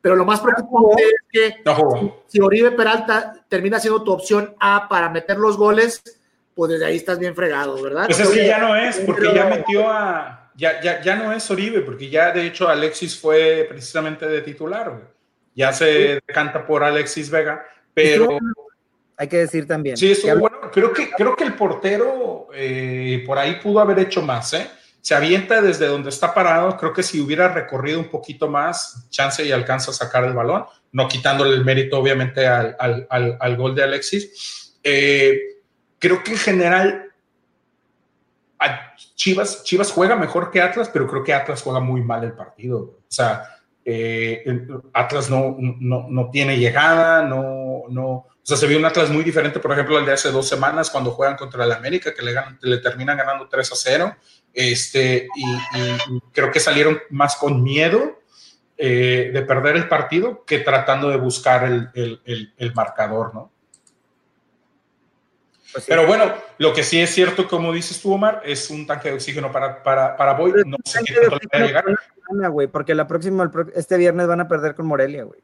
Pero lo más preocupante es que No si Oribe Peralta termina siendo tu opción A para meter los goles, pues desde ahí estás bien fregado, ¿verdad? Pues es que ya no es, porque ya metió a. Ya, ya, ya no es Oribe, porque ya de hecho Alexis fue precisamente de titular, güey. Ya se decanta por Alexis Vega, pero Hay que decir también. sí, Ya- bueno. Creo que, creo que el portero eh, por ahí pudo haber hecho más, ¿eh? Se avienta desde donde está parado. Creo que si hubiera recorrido un poquito más, chance y alcanza a sacar el balón, no quitándole el mérito, obviamente, al, al- al- gol de Alexis. Eh, creo que en general Chivas, Chivas juega mejor que Atlas, pero creo que Atlas juega muy mal el partido. O sea, eh, Atlas no, no, no tiene llegada, no, no, o sea, se vio un Atlas muy diferente, por ejemplo, al de hace dos semanas cuando juegan contra el América, que le, ganan- le terminan ganando 3 a 0. Este, y, creo que salieron más con miedo eh, de perder el partido que tratando de buscar el, el- el- el marcador, ¿no? pues sí. Pero bueno, lo que sí es cierto, como dices tú, Omar, es un tanque de oxígeno para, para, para Boy. Pero No sé qué tanto le va a llegar. semana, güey, porque la próxima, el pro- este viernes van a perder con Morelia, güey.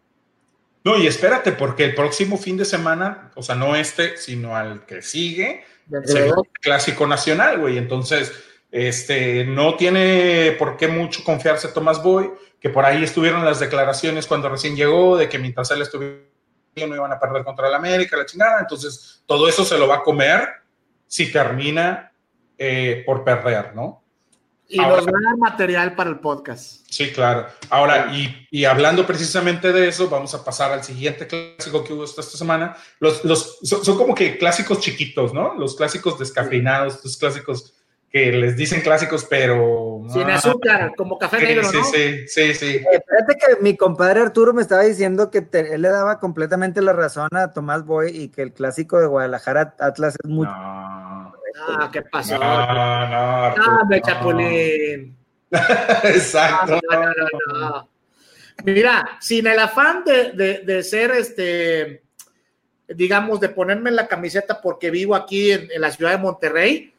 No, y espérate, porque el próximo fin de semana, o sea, no este, sino al que sigue, se el clásico nacional, güey. Entonces, este, no tiene por qué mucho confiarse Tomás Boy, que por ahí estuvieron las declaraciones cuando recién llegó, de que mientras él estuviera no iban a perder contra el América, la chingada. Entonces, todo eso se lo va a comer si termina eh, por perder, ¿no? Y nos va a dar material para el podcast. Sí, claro. Ahora, y, y, hablando precisamente de eso, vamos a pasar al siguiente clásico que hubo esta, semana. Los, los, son, como que clásicos chiquitos, ¿no? Los clásicos descafeinados, los clásicos que les dicen clásicos, pero... Sin azúcar, como café negro, sí, ¿no? Sí, sí, que mi compadre Arturo me estaba diciendo que él le daba completamente la razón a Tomás Boy y que el clásico de Guadalajara Atlas es mucho... No. Ah, ¿qué pasó? No, no, Arturo, No, hombre, no. Chapulín. [laughs] Exacto. No, no, no, no. Mira, sin el afán de, de, de ser este, digamos, de ponerme la camiseta porque vivo aquí en, en, la ciudad de Monterrey,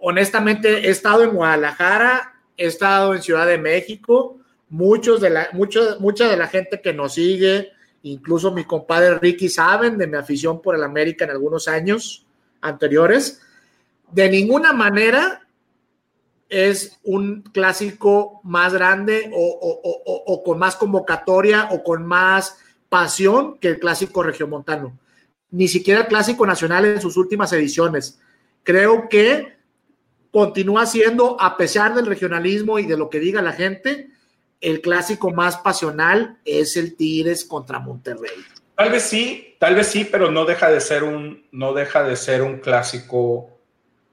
honestamente he estado en Guadalajara, he estado en Ciudad de México, muchos de la, mucho, mucha de la gente que nos sigue, incluso mi compadre Ricky saben de mi afición por el América en algunos años anteriores. De ninguna manera es un clásico más grande o, o, o, o, con más convocatoria o con más pasión que el clásico regiomontano. Ni siquiera el clásico nacional en sus últimas ediciones. Creo que continúa siendo, a pesar del regionalismo y de lo que diga la gente, el clásico más pasional es el Tigres contra Monterrey. Tal vez sí, tal vez sí, pero no deja de ser un, no deja de ser un clásico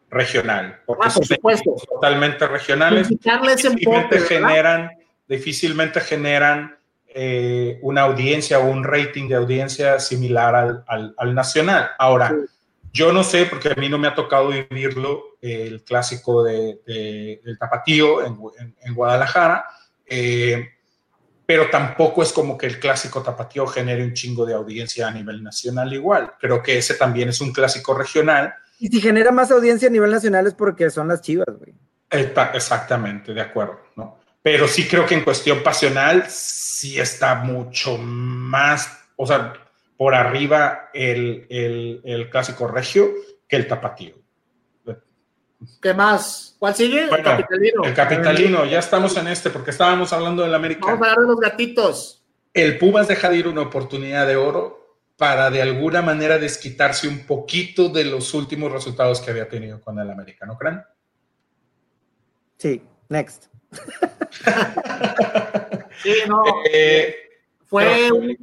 regional, porque ah, por supuesto. totalmente regionales, difícilmente generan, difícilmente generan eh, una audiencia o un rating de audiencia similar al, al, al nacional. Ahora, sí. yo no sé, porque a mí no me ha tocado vivirlo, el clásico de, de, del Tapatío en, en, en Guadalajara, eh, pero tampoco es como que el clásico tapatío genere un chingo de audiencia a nivel nacional igual. Creo que ese también es un clásico regional. Y si genera más audiencia a nivel nacional es porque son las chivas, güey. Exactamente, de acuerdo, ¿no? Pero sí creo que en cuestión pasional sí está mucho más, o sea, por arriba el, el, el clásico regio que el tapatío. ¿Qué más? ¿Cuál sigue? Bueno, el capitalino. El capitalino, ya estamos en este, porque estábamos hablando del América. Vamos a hablar de los gatitos. El Pumas deja de ir una oportunidad de oro para de alguna manera desquitarse un poquito de los últimos resultados que había tenido con el América, ¿no creen? Sí, next. [laughs] sí, no. Eh, fue, un,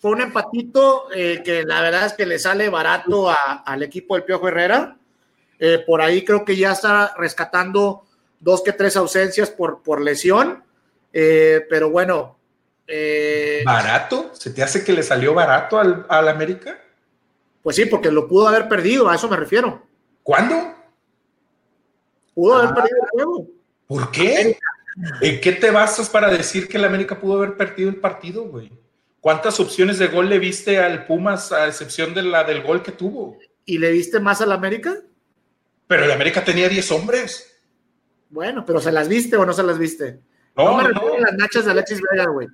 fue un empatito eh, que la verdad es que le sale barato a, al equipo del Piojo Herrera. Eh, por ahí creo que ya está rescatando dos que tres ausencias por, por lesión. Eh, pero bueno. Eh, ¿Barato? ¿Se te hace que le salió barato al, al, América? Pues sí, porque lo pudo haber perdido, a eso me refiero. ¿Cuándo? Pudo ah, haber perdido el juego. ¿Por qué? América. ¿En qué te basas para decir que el América pudo haber perdido el partido, güey? ¿Cuántas opciones de gol le viste al Pumas a excepción de la del gol que tuvo? ¿Y le viste más al América? Pero el América tenía 10 hombres. Bueno, pero ¿se las viste o no se las viste? No, no me no. las nachas de Alexis Vega, güey.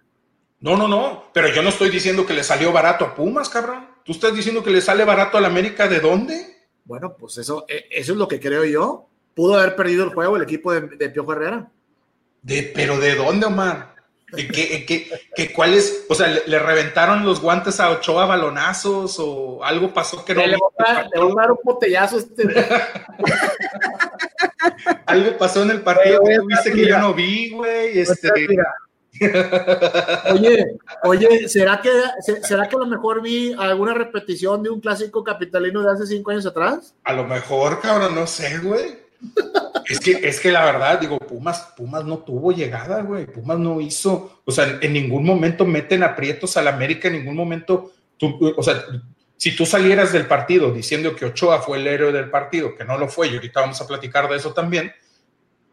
No, no, no. Pero yo no estoy diciendo que le salió barato a Pumas, cabrón. ¿Tú estás diciendo que le sale barato al América de dónde? Bueno, pues eso, eso es lo que creo yo. Pudo haber perdido el juego el equipo de, de Piojo Herrera. De, ¿Pero de dónde, Omar? ¿Qué, qué, qué, qué, cuál es? O sea, ¿le, ¿le, reventaron los guantes a Ochoa balonazos o algo pasó que no? Le, le voy a dar un botellazo este. [laughs] algo pasó en el partido que viste que yo no vi, güey. Este... oye, oye, ¿será que, ¿será que a lo mejor vi alguna repetición de un clásico capitalino de hace cinco años atrás? A lo mejor, cabrón, no sé, güey. Es que, es que la verdad, digo, Pumas, Pumas no tuvo llegada, güey. Pumas no hizo, o sea, en ningún momento meten aprietos al América, en ningún momento, tú, o sea, si tú salieras del partido diciendo que Ochoa fue el héroe del partido, que no lo fue, y ahorita vamos a platicar de eso también,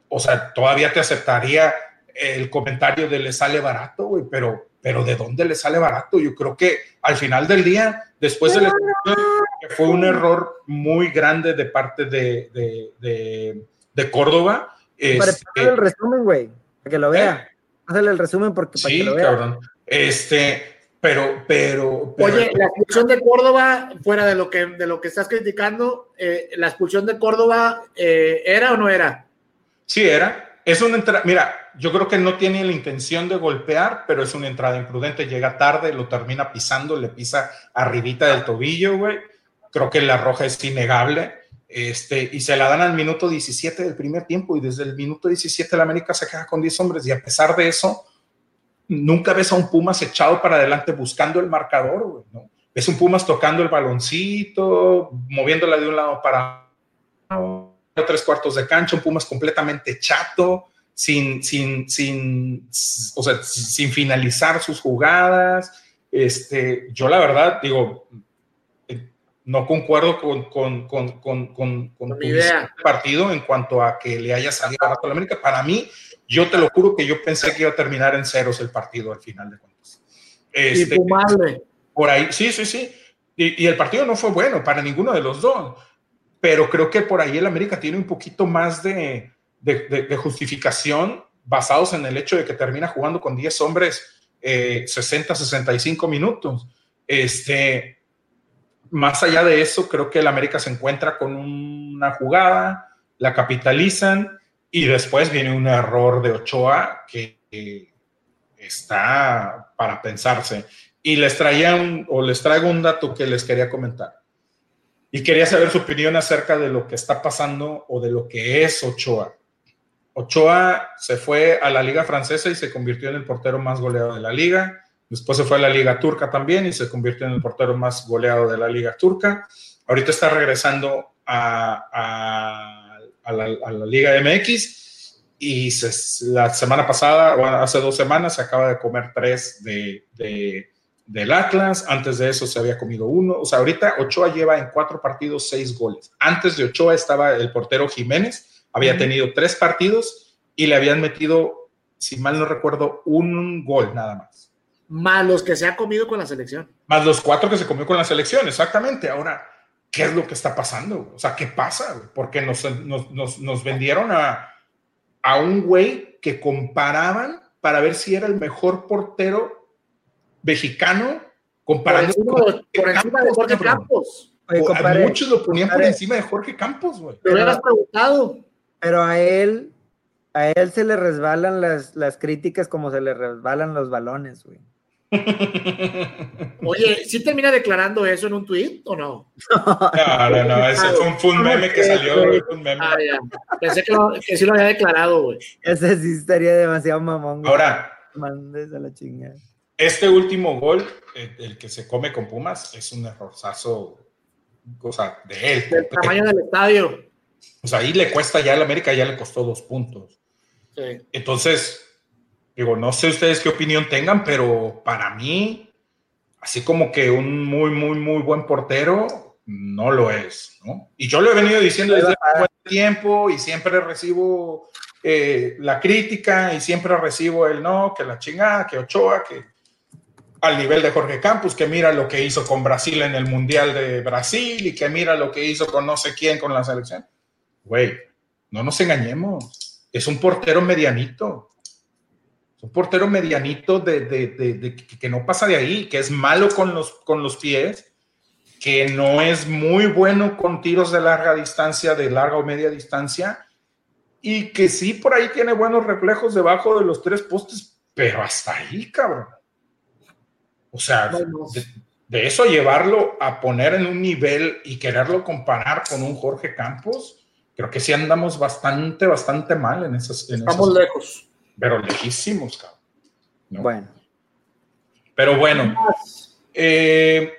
o sea, todavía te aceptaría el comentario de le sale barato, güey, pero, pero ¿de dónde le sale barato? Yo creo que al final del día, después de la que fue un error muy grande de parte de, de, de, de Córdoba. Para este, el resumen, güey, para que lo vea. ¿eh? Hazle el resumen porque para sí, que lo vea. Cabrón. Este, pero, pero, pero, Oye, la expulsión de Córdoba, fuera de lo que, de lo que estás criticando, eh, ¿la expulsión de Córdoba eh, era o no era? Sí, era. Es una entrada. Mira, yo creo que no tiene la intención de golpear, pero es una entrada imprudente, llega tarde, lo termina pisando, le pisa arribita del tobillo, güey. Creo que la roja es innegable. Este, y se la dan al minuto 17 del primer tiempo y desde el minuto 17 la América se queda con 10 hombres y a pesar de eso, nunca ves a un Pumas echado para adelante buscando el marcador, güey, ¿no? Ves un Pumas tocando el baloncito, moviéndola de un lado para tres cuartos de cancha, un Pumas completamente chato, sin, sin, sin, o sea, sin finalizar sus jugadas. Este, yo la verdad digo, no concuerdo con, con, con, con, con, con tu partido en cuanto a que le haya salido a la América. Para mí, yo te lo juro que yo pensé que iba a terminar en ceros el partido al final de cuentas. Este, y madre. Por ahí, sí, sí, sí. Y, y, el partido no fue bueno para ninguno de los dos. Pero creo que por ahí el América tiene un poquito más de, de, de, justificación basados en el hecho de que termina jugando con 10 hombres eh, 60, 65 minutos. Este, más allá de eso, creo que el América se encuentra con una jugada, la capitalizan y después viene un error de Ochoa que, está para pensarse. Y les traía o les traigo un dato que les quería comentar. Y quería saber su opinión acerca de lo que está pasando o de lo que es Ochoa. Ochoa se fue a la liga francesa y se convirtió en el portero más goleado de la liga Después se fue a la Liga Turca también y se convirtió en el portero más goleado de la Liga Turca. Ahorita está regresando a, la, Liga MX y la semana pasada, o hace dos semanas, se acaba de comer tres de, del Atlas. Antes de eso se había comido uno. O sea, ahorita Ochoa lleva en cuatro partidos seis goles. Antes de Ochoa estaba el portero Jiménez, había tenido tres partidos y le habían metido, si mal no recuerdo, un gol nada más más los que se ha comido con la selección. Más los cuatro que se comió con la selección, exactamente. Ahora, ¿qué es lo que está pasando? O sea, ¿qué pasa? Porque nos, nos, vendieron a, a un güey que comparaban para ver si era el mejor portero mexicano comparando por encima, de Jorge Campos. muchos lo ponían por encima de Jorge Campos, güey. Pero, has preguntado. Pero a él, a él se le resbalan las, las críticas como se le resbalan los balones, güey. Oye, ¿sí termina declarando eso en un tweet o no? No, no, no, ese fue un, meme que salió, un meme. Ah, Pensé que, que, sí lo había declarado, güey. Ese sí estaría demasiado mamón. Ahora, mandes a la chingada. Este último gol, el, que se come con Pumas, es un errorzazo, o sea, de él. El tamaño del estadio. O sea, ahí le cuesta ya al América, ya le costó dos puntos. Sí. Entonces, Digo, no sé ustedes qué opinión tengan, pero para mí, así como que un muy, muy, muy buen portero, no lo es, ¿no? Y yo lo he venido diciendo desde hace buen tiempo y siempre recibo eh, la crítica y siempre recibo el no, que la chingada, que Ochoa, que al nivel de Jorge Campos, que mira lo que hizo con Brasil en el Mundial de Brasil y que mira lo que hizo con no sé quién con la selección. Güey, no nos engañemos, es un portero medianito un portero medianito de, que no pasa de ahí, que es malo con los, con los pies, que no es muy bueno con tiros de larga distancia, de larga o media distancia, y que sí por ahí tiene buenos reflejos debajo de los tres postes, pero hasta ahí, cabrón. O sea, de, eso llevarlo a poner en un nivel y quererlo comparar con un Jorge Campos, creo que sí andamos bastante, bastante mal en esas. Estamos lejos pero lejísimos, cabrón. Bueno. Pero bueno, eh,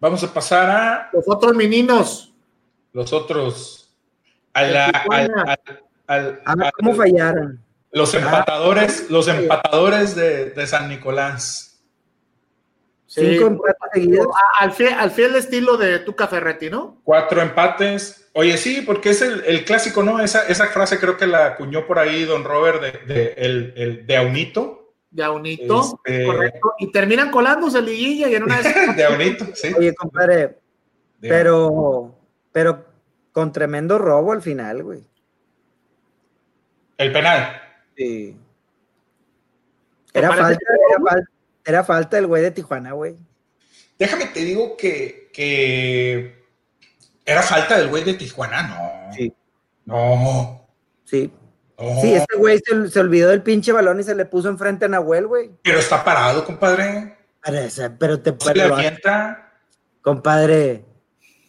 vamos a pasar a... Los otros meninos. Los otros. A la, ¿Cómo fallaron? Los empatadores, los empatadores de, San Nicolás. Cinco empates seguidos. Al fiel, al fiel estilo de Tuca Ferretti, ¿no? Cuatro empates, Oye, sí, porque es el, clásico, ¿no? Esa, esa, frase creo que la acuñó por ahí don Robert de, de el, el, de Aunito. De Aunito, este, correcto. Y terminan colándose liguilla y en una vez. [laughs] de Aunito, sí. Oye, compadre, pero, pero con tremendo robo al final, güey. El penal. Sí. Era falta, era falta, era falta el güey de Tijuana, güey. Déjame te digo que, que ¿Era falta del güey de Tijuana? No. Sí. No. Sí. Sí, este güey se, se, olvidó del pinche balón y se le puso enfrente a Nahuel, güey. Pero está parado, compadre. Pero te ¿No le avienta? Compadre,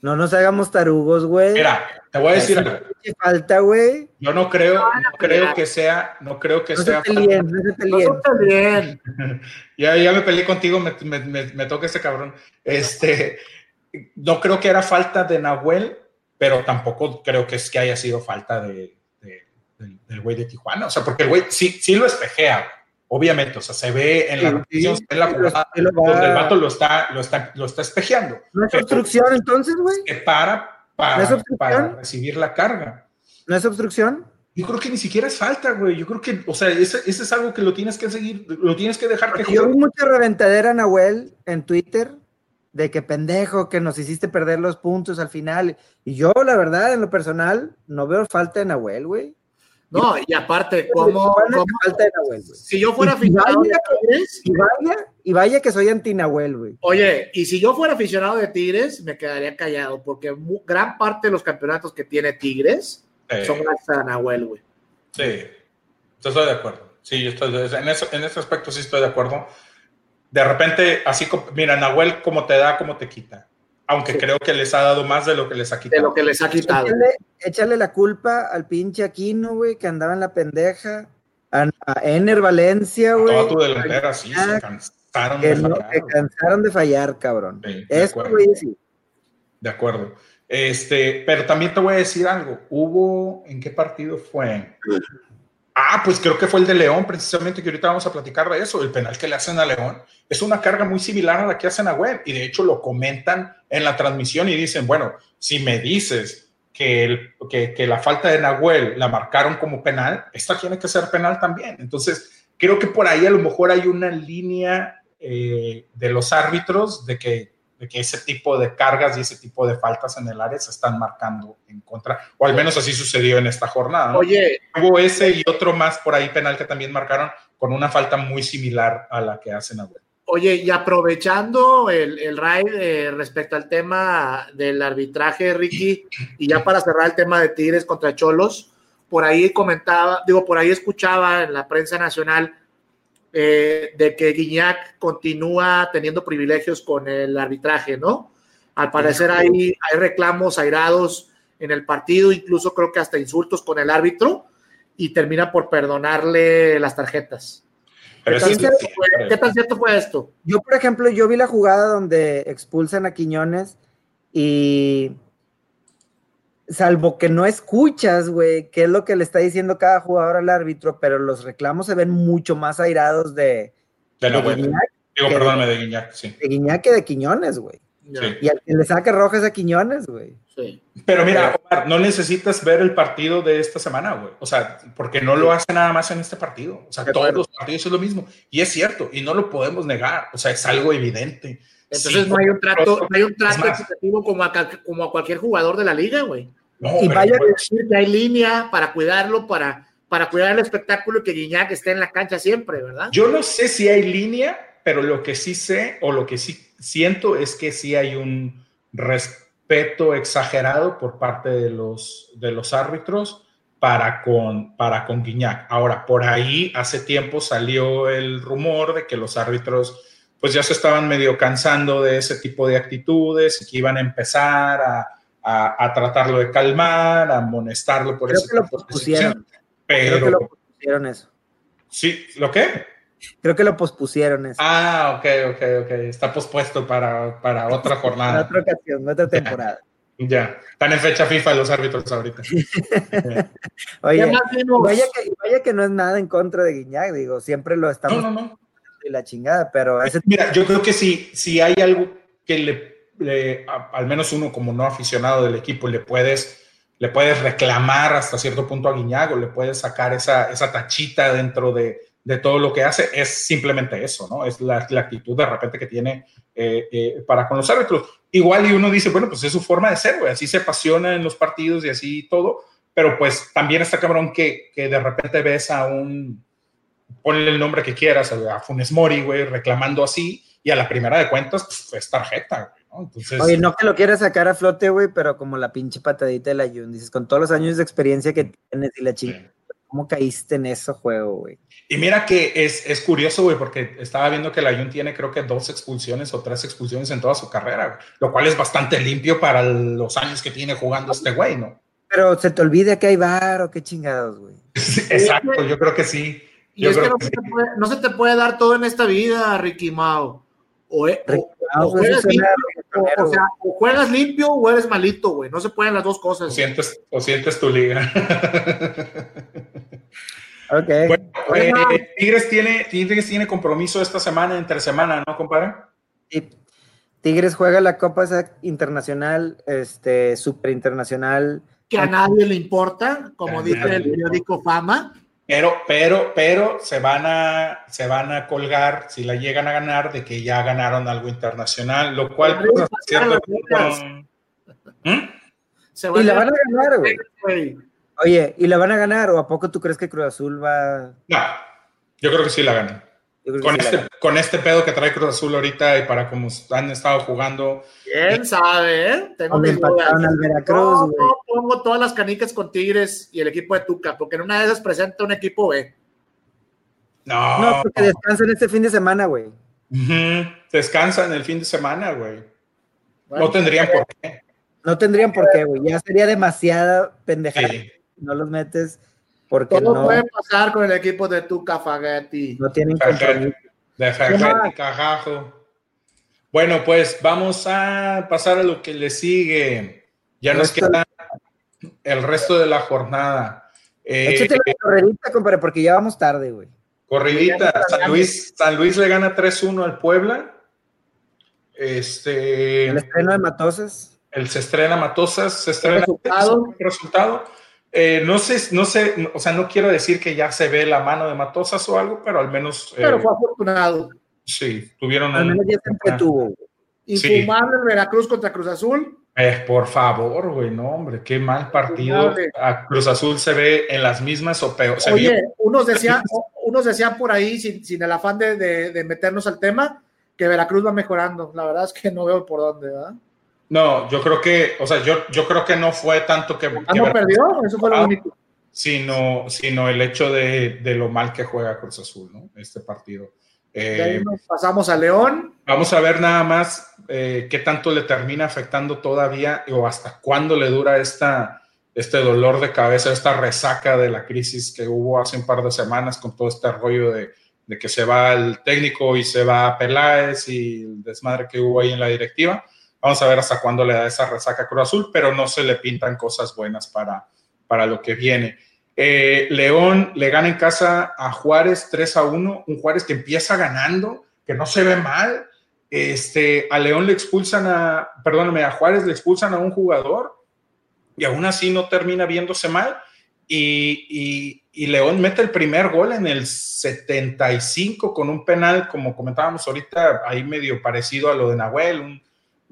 no nos hagamos tarugos, güey. Mira, te voy a decir algo. ¿Qué falta, güey? Yo no creo, no creo que sea, no creo que No sea. se no se. Nosotros bien. [laughs] ya, ya me peleé contigo, me, me, me, me toca este cabrón. Este, no creo que era falta de Nahuel, pero tampoco creo que es que haya sido falta de, de- del- del güey de Tijuana. O sea, porque el güey sí, sí lo espejea, obviamente. O sea, se ve en la Sí, repetición, sí, se ve en la jugada, sí lo va- donde el vato lo está, lo está, lo está espejeando. ¿No es obstrucción entonces, güey? se para para, ¿No es obstrucción? para recibir la carga. ¿No es obstrucción? Yo creo que ni siquiera es falta, güey. Yo creo que, o sea, ese, ese es algo que lo tienes que seguir, lo tienes que dejar que yo vi mucha reventadera Nahuel en Twitter de que pendejo, que nos hiciste perder los puntos al final. Y yo, la verdad, en lo personal, no veo falta de Nahuel, güey. No, y aparte, ¿cómo, ¿Cuál es la cómo- falta de Nahuel, güey? si yo fuera aficionado de vaya Tigres, Y vaya, y vaya que soy anti-Nahuel, güey. oye, y si yo fuera aficionado de Tigres, me quedaría callado, porque gran parte de los campeonatos que tiene Tigres Eh, son gracias a Nahuel, güey. Sí, yo estoy de acuerdo. Sí, yo estoy de- en, eso, en ese aspecto sí estoy de acuerdo. De repente, así como, mira, Nahuel, como te da, como te quita. Aunque Sí. creo que les ha dado más de lo que les ha De quitado. lo que les ha quitado. Échale, échale la culpa al pinche Aquino, güey, que andaba en la pendeja. A, a Ener Valencia, güey. Toda tu delantera, sí, se Ah, cansaron Que, de no, fallar, güey. cansaron de fallar, cabrón. De güey, sí. De acuerdo. Este, pero también te voy a decir algo. Hubo, ¿en qué partido fue? Ah, pues creo que fue el de León, precisamente, que ahorita vamos a platicar de eso. El penal que le hacen a León es una carga muy similar a la que hacen a Web. Y de hecho lo comentan en la transmisión y dicen, bueno, si me dices que, el- que, que la falta de Nahuel la marcaron como penal, esta tiene que ser penal también. Entonces, creo que por ahí a lo mejor hay una línea eh, de los árbitros de que, de que ese tipo de cargas y ese tipo de faltas en el área se están marcando en contra, o al menos así sucedió en esta jornada. ¿no? Oye, Hubo ese y otro más por ahí penal que también marcaron con una falta muy similar a la que hacen ahora. Oye, y aprovechando el, el raid eh, respecto al tema del arbitraje, Ricky, y ya para cerrar el tema de Tigres contra Cholos, por ahí comentaba, digo, por ahí escuchaba en la prensa nacional eh, de que Guiñac continúa teniendo privilegios con el arbitraje, ¿no? Al parecer hay, hay reclamos airados en el partido, incluso creo que hasta insultos con el árbitro, y termina por perdonarle las tarjetas. Pero ¿Qué tan, cierto fue. ¿Qué tan cierto fue esto? Yo, por ejemplo, yo vi la jugada donde expulsan a Quiñones y salvo que no escuchas, güey, qué es lo que le está diciendo cada jugador al árbitro, pero los reclamos se ven mucho más airados de, de de. Guiñac, Digo, perdóname, de Guiñac, sí. de Guiñac que de Quiñones, güey. Sí. Y al que le saque rojas a Quiñones, güey. sí. Pero mira, Omar, no necesitas ver el partido de esta semana, güey. O sea, porque no lo hace nada más en este partido. O sea, De todos acuerdo. los partidos es lo mismo. Y es cierto, y no lo podemos negar. O sea, es algo evidente. Entonces Sí, no hay un trato, no hay un es trato equitativo como a, como a cualquier jugador de la liga, güey. No, Y vaya güey, Decir que hay línea para cuidarlo, para, para cuidar el espectáculo y que Guiñac esté en la cancha siempre, ¿verdad? Yo no sé si hay línea, pero lo que sí sé o lo que sí siento es que sí hay un respeto exagerado por parte de los, de los árbitros para con, para con Guiñac. Ahora, por ahí hace tiempo salió el rumor de que los árbitros pues ya se estaban medio cansando de ese tipo de actitudes y que iban a empezar a, a- a tratarlo de calmar, a amonestarlo por Creo ese que lo de pospusieron. situación. Creo que Pero, lo pospusieron eso. sí, ¿lo qué? Creo que lo pospusieron eso. Ah, ok, ok, ok. Está pospuesto para, para otra jornada. [laughs] otra ocasión, otra temporada. Ya. Están en fecha FIFA los árbitros ahorita. [laughs] Oye, vaya que, vaya que no es nada en contra de Guiñac, digo, siempre lo No, estamos no, no. y la chingada, pero ese Mira, yo creo que si, si hay algo que le, le- al menos uno como no aficionado del equipo, le puedes, le puedes reclamar hasta cierto punto a Guiñac o le puedes sacar esa, esa tachita dentro de, de todo lo que hace, es simplemente eso, ¿no? Es la, la actitud de repente que tiene eh, eh, para con los árbitros. Igual y uno dice, bueno, pues es su forma de ser, güey, así se apasiona en los partidos y así todo, pero pues también está cabrón que, que de repente ves a un, ponle el nombre que quieras, a Funes Mori, güey, reclamando así, y a la primera de cuentas, pues es tarjeta, güey, ¿no? Entonces, Oye, no que lo quieras sacar a flote, güey, pero como la pinche patadita de la Jun, dices, con todos los años de experiencia que tienes y la sí. chingada, ¿Cómo caíste en ese juego, güey? Y mira que es, es curioso, güey, porque estaba viendo que la Jun tiene creo que dos expulsiones o tres expulsiones en toda su carrera, güey, lo cual es bastante limpio para los años que tiene jugando este güey, ¿no? Pero se te olvida que hay bar o qué chingados, güey. [laughs] Exacto, yo creo que sí. Y es que, no, se puede, no, se te puede dar todo en esta vida, Ricky Mao. O, e, o, juegas limpio, o, sea, o, juegas limpio, o eres malito, güey. No se pueden las dos cosas. O sientes, o sientes tu liga. [laughs] ok. Bueno, eh, Tigres, tiene, Tigres tiene compromiso esta semana, entre semana, ¿no, compadre? Sí. Tigres juega la Copa Internacional, este, Super Internacional. Que a nadie le importa, como dice el periódico Fama. Pero, pero, pero se van a, se van a colgar, si la llegan a ganar, de que ya ganaron algo internacional, lo cual pues, cierto ¿Mm? Y la van a ganar, güey. Oye, ¿y la van a ganar o a poco tú crees que Cruz Azul va? No, yo creo que sí la ganan. Con, este, con este pedo que trae Cruz Azul ahorita y para como han estado jugando. ¿Quién sabe, eh? Tengo que al Veracruz, no, pongo todas las canicas con Tigres y el equipo de Tuca, porque en una de esas presenta un equipo B. No. No, porque descansan este fin de semana, güey. Descansan el fin de semana, güey. no tendrían por qué. No tendrían por qué, güey. Ya sería demasiada pendejada. No los metes porque Todo no, puede pasar con el equipo de Tuca Fagetti. No tienen compromiso. De Fagetti, cajajo. Bueno, pues vamos a pasar a lo que le sigue. Ya nos queda el resto de la jornada. Eh, Échate la corridita, compadre, porque ya vamos tarde, güey. Corridita. San Luis, San Luis le gana 3-1 al Puebla. Este. El estreno de Matosas. El se estrena Matosas, se estrena. resultado? resultado. Eh, no sé, no sé, o sea, no quiero decir que ya se ve la mano de Matosas o algo, pero al menos. Pero eh, fue afortunado. Sí, tuvieron. Al menos ya siempre tuvo. Infumable sí. Veracruz contra Cruz Azul. Eh, por favor, güey, no, hombre, qué mal partido. A Cruz Azul se ve en las mismas o peor. Oye, vio... unos, decían, unos decían por ahí, sin, sin el afán de, de, de, meternos al tema, que Veracruz va mejorando. La verdad es que no veo por dónde, ¿verdad? No, yo creo que, o sea, yo, yo creo que no fue tanto que. Ah, no perdió, eso fue lo único. Sino, sino el hecho de, de, lo mal que juega Cruz Azul, ¿no? Este partido. Eh, nos pasamos a León. Vamos a ver nada más eh, qué tanto le termina afectando todavía o hasta cuándo le dura esta, este dolor de cabeza, esta resaca de la crisis que hubo hace un par de semanas con todo este rollo de, de que se va el técnico y se va Peláez y el desmadre que hubo ahí en la directiva. Vamos a ver hasta cuándo le da esa resaca Cruz Azul, pero no se le pintan cosas buenas para, para lo que viene. Eh, León le gana en casa a Juárez 3 a 1, un Juárez que empieza ganando, que no se ve mal. Este, a León le expulsan a, perdóname, a Juárez le expulsan a un jugador y aún así no termina viéndose mal. Y, y, y, León mete el primer gol en el 75 con un penal, como comentábamos ahorita, ahí medio parecido a lo de Nahuel, un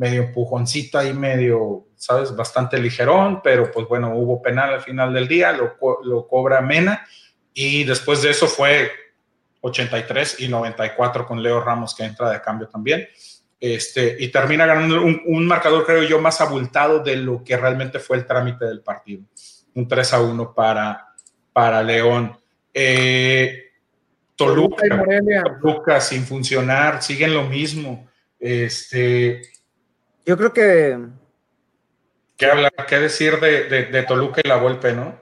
medio empujoncito ahí, medio, ¿sabes? Bastante ligerón, pero pues bueno, hubo penal al final del día, lo, lo cobra Mena y después de eso fue 83 y 94 con Leo Ramos que entra de cambio también. Este, y termina ganando un, un, marcador, creo yo, más abultado de lo que realmente fue el trámite del partido. Un 3 a 1 para, para León. Eh, Toluca, Toluca sin funcionar, siguen lo mismo. Este, yo creo que. ¿Qué, hablar, qué decir de, de, Toluca y la Volpe, no?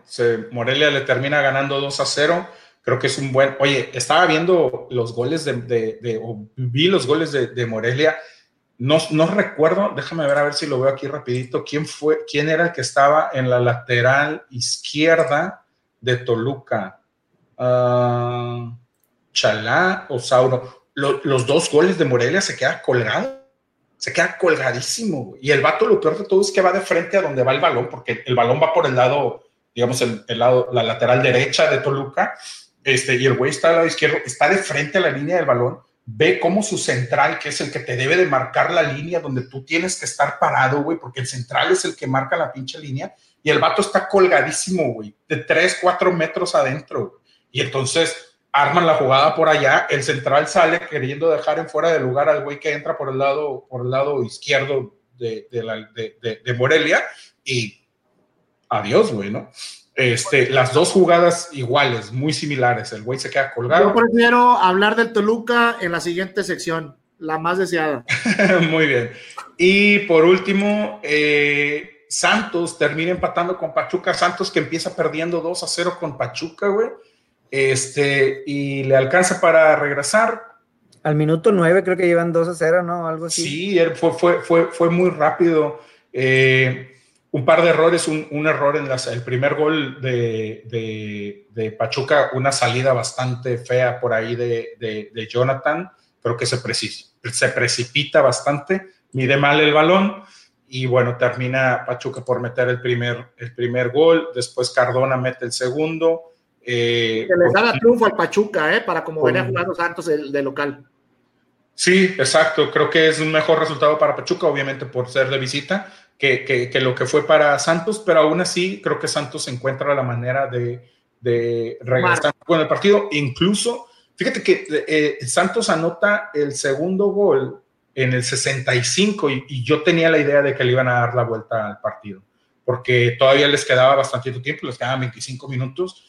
Morelia le termina ganando 2 a 0. Creo que es un buen. Oye, estaba viendo los goles de. de vi los goles de, Morelia. No, no recuerdo, déjame ver a ver si lo veo aquí rapidito. ¿Quién fue, quién era el que estaba en la lateral izquierda de Toluca? Uh, Chalá o Sauro. Lo, los dos goles de Morelia se quedan colgados se queda colgadísimo. Y el vato, lo peor de todo es que va de frente a donde va el balón, porque el balón va por el lado, digamos, el, el lado, la lateral derecha de Toluca, este, y el güey está al lado izquierdo, está de frente a la línea del balón, ve cómo su central, que es el que te debe de marcar la línea donde tú tienes que estar parado, güey, porque el central es el que marca la pinche línea, y el vato está colgadísimo, güey, de 3, 4 metros adentro. Y entonces arman la jugada por allá, el central sale queriendo dejar en fuera de lugar al güey que entra por el lado, por el lado izquierdo de, de, la, de, de Morelia y adiós, güey, ¿no? Este, las dos jugadas iguales, muy similares. El güey se queda colgado. Yo prefiero hablar del Toluca en la siguiente sección, la más deseada. [laughs] muy bien. Y por último, eh, Santos termina empatando con Pachuca. Santos que empieza perdiendo 2 a 0 con Pachuca, güey. Este, y le alcanza para regresar. Al minuto 9 creo que llevan 2 a 0, ¿no? Algo así. Sí, fue, fue, fue, fue muy rápido. Eh, un par de errores, un, un error en las, el primer gol de, de, de, Pachuca, una salida bastante fea por ahí de, de Jonathan, pero que se, se precipita bastante, mide mal el balón y bueno, termina Pachuca por meter el primer, el primer gol, después Cardona mete el segundo. Eh, se les da triunfo al Pachuca, ¿eh? para como venía jugando Santos de local. Sí, exacto. Creo que es un mejor resultado para Pachuca, obviamente por ser de visita, que, que, lo que fue para Santos, pero aún así creo que Santos encuentra la manera de, de regresar con el partido. Incluso, fíjate que eh, Santos anota el segundo gol en el 65 y, y, yo tenía la idea de que le iban a dar la vuelta al partido, porque todavía les quedaba bastante tiempo, les quedaban 25 minutos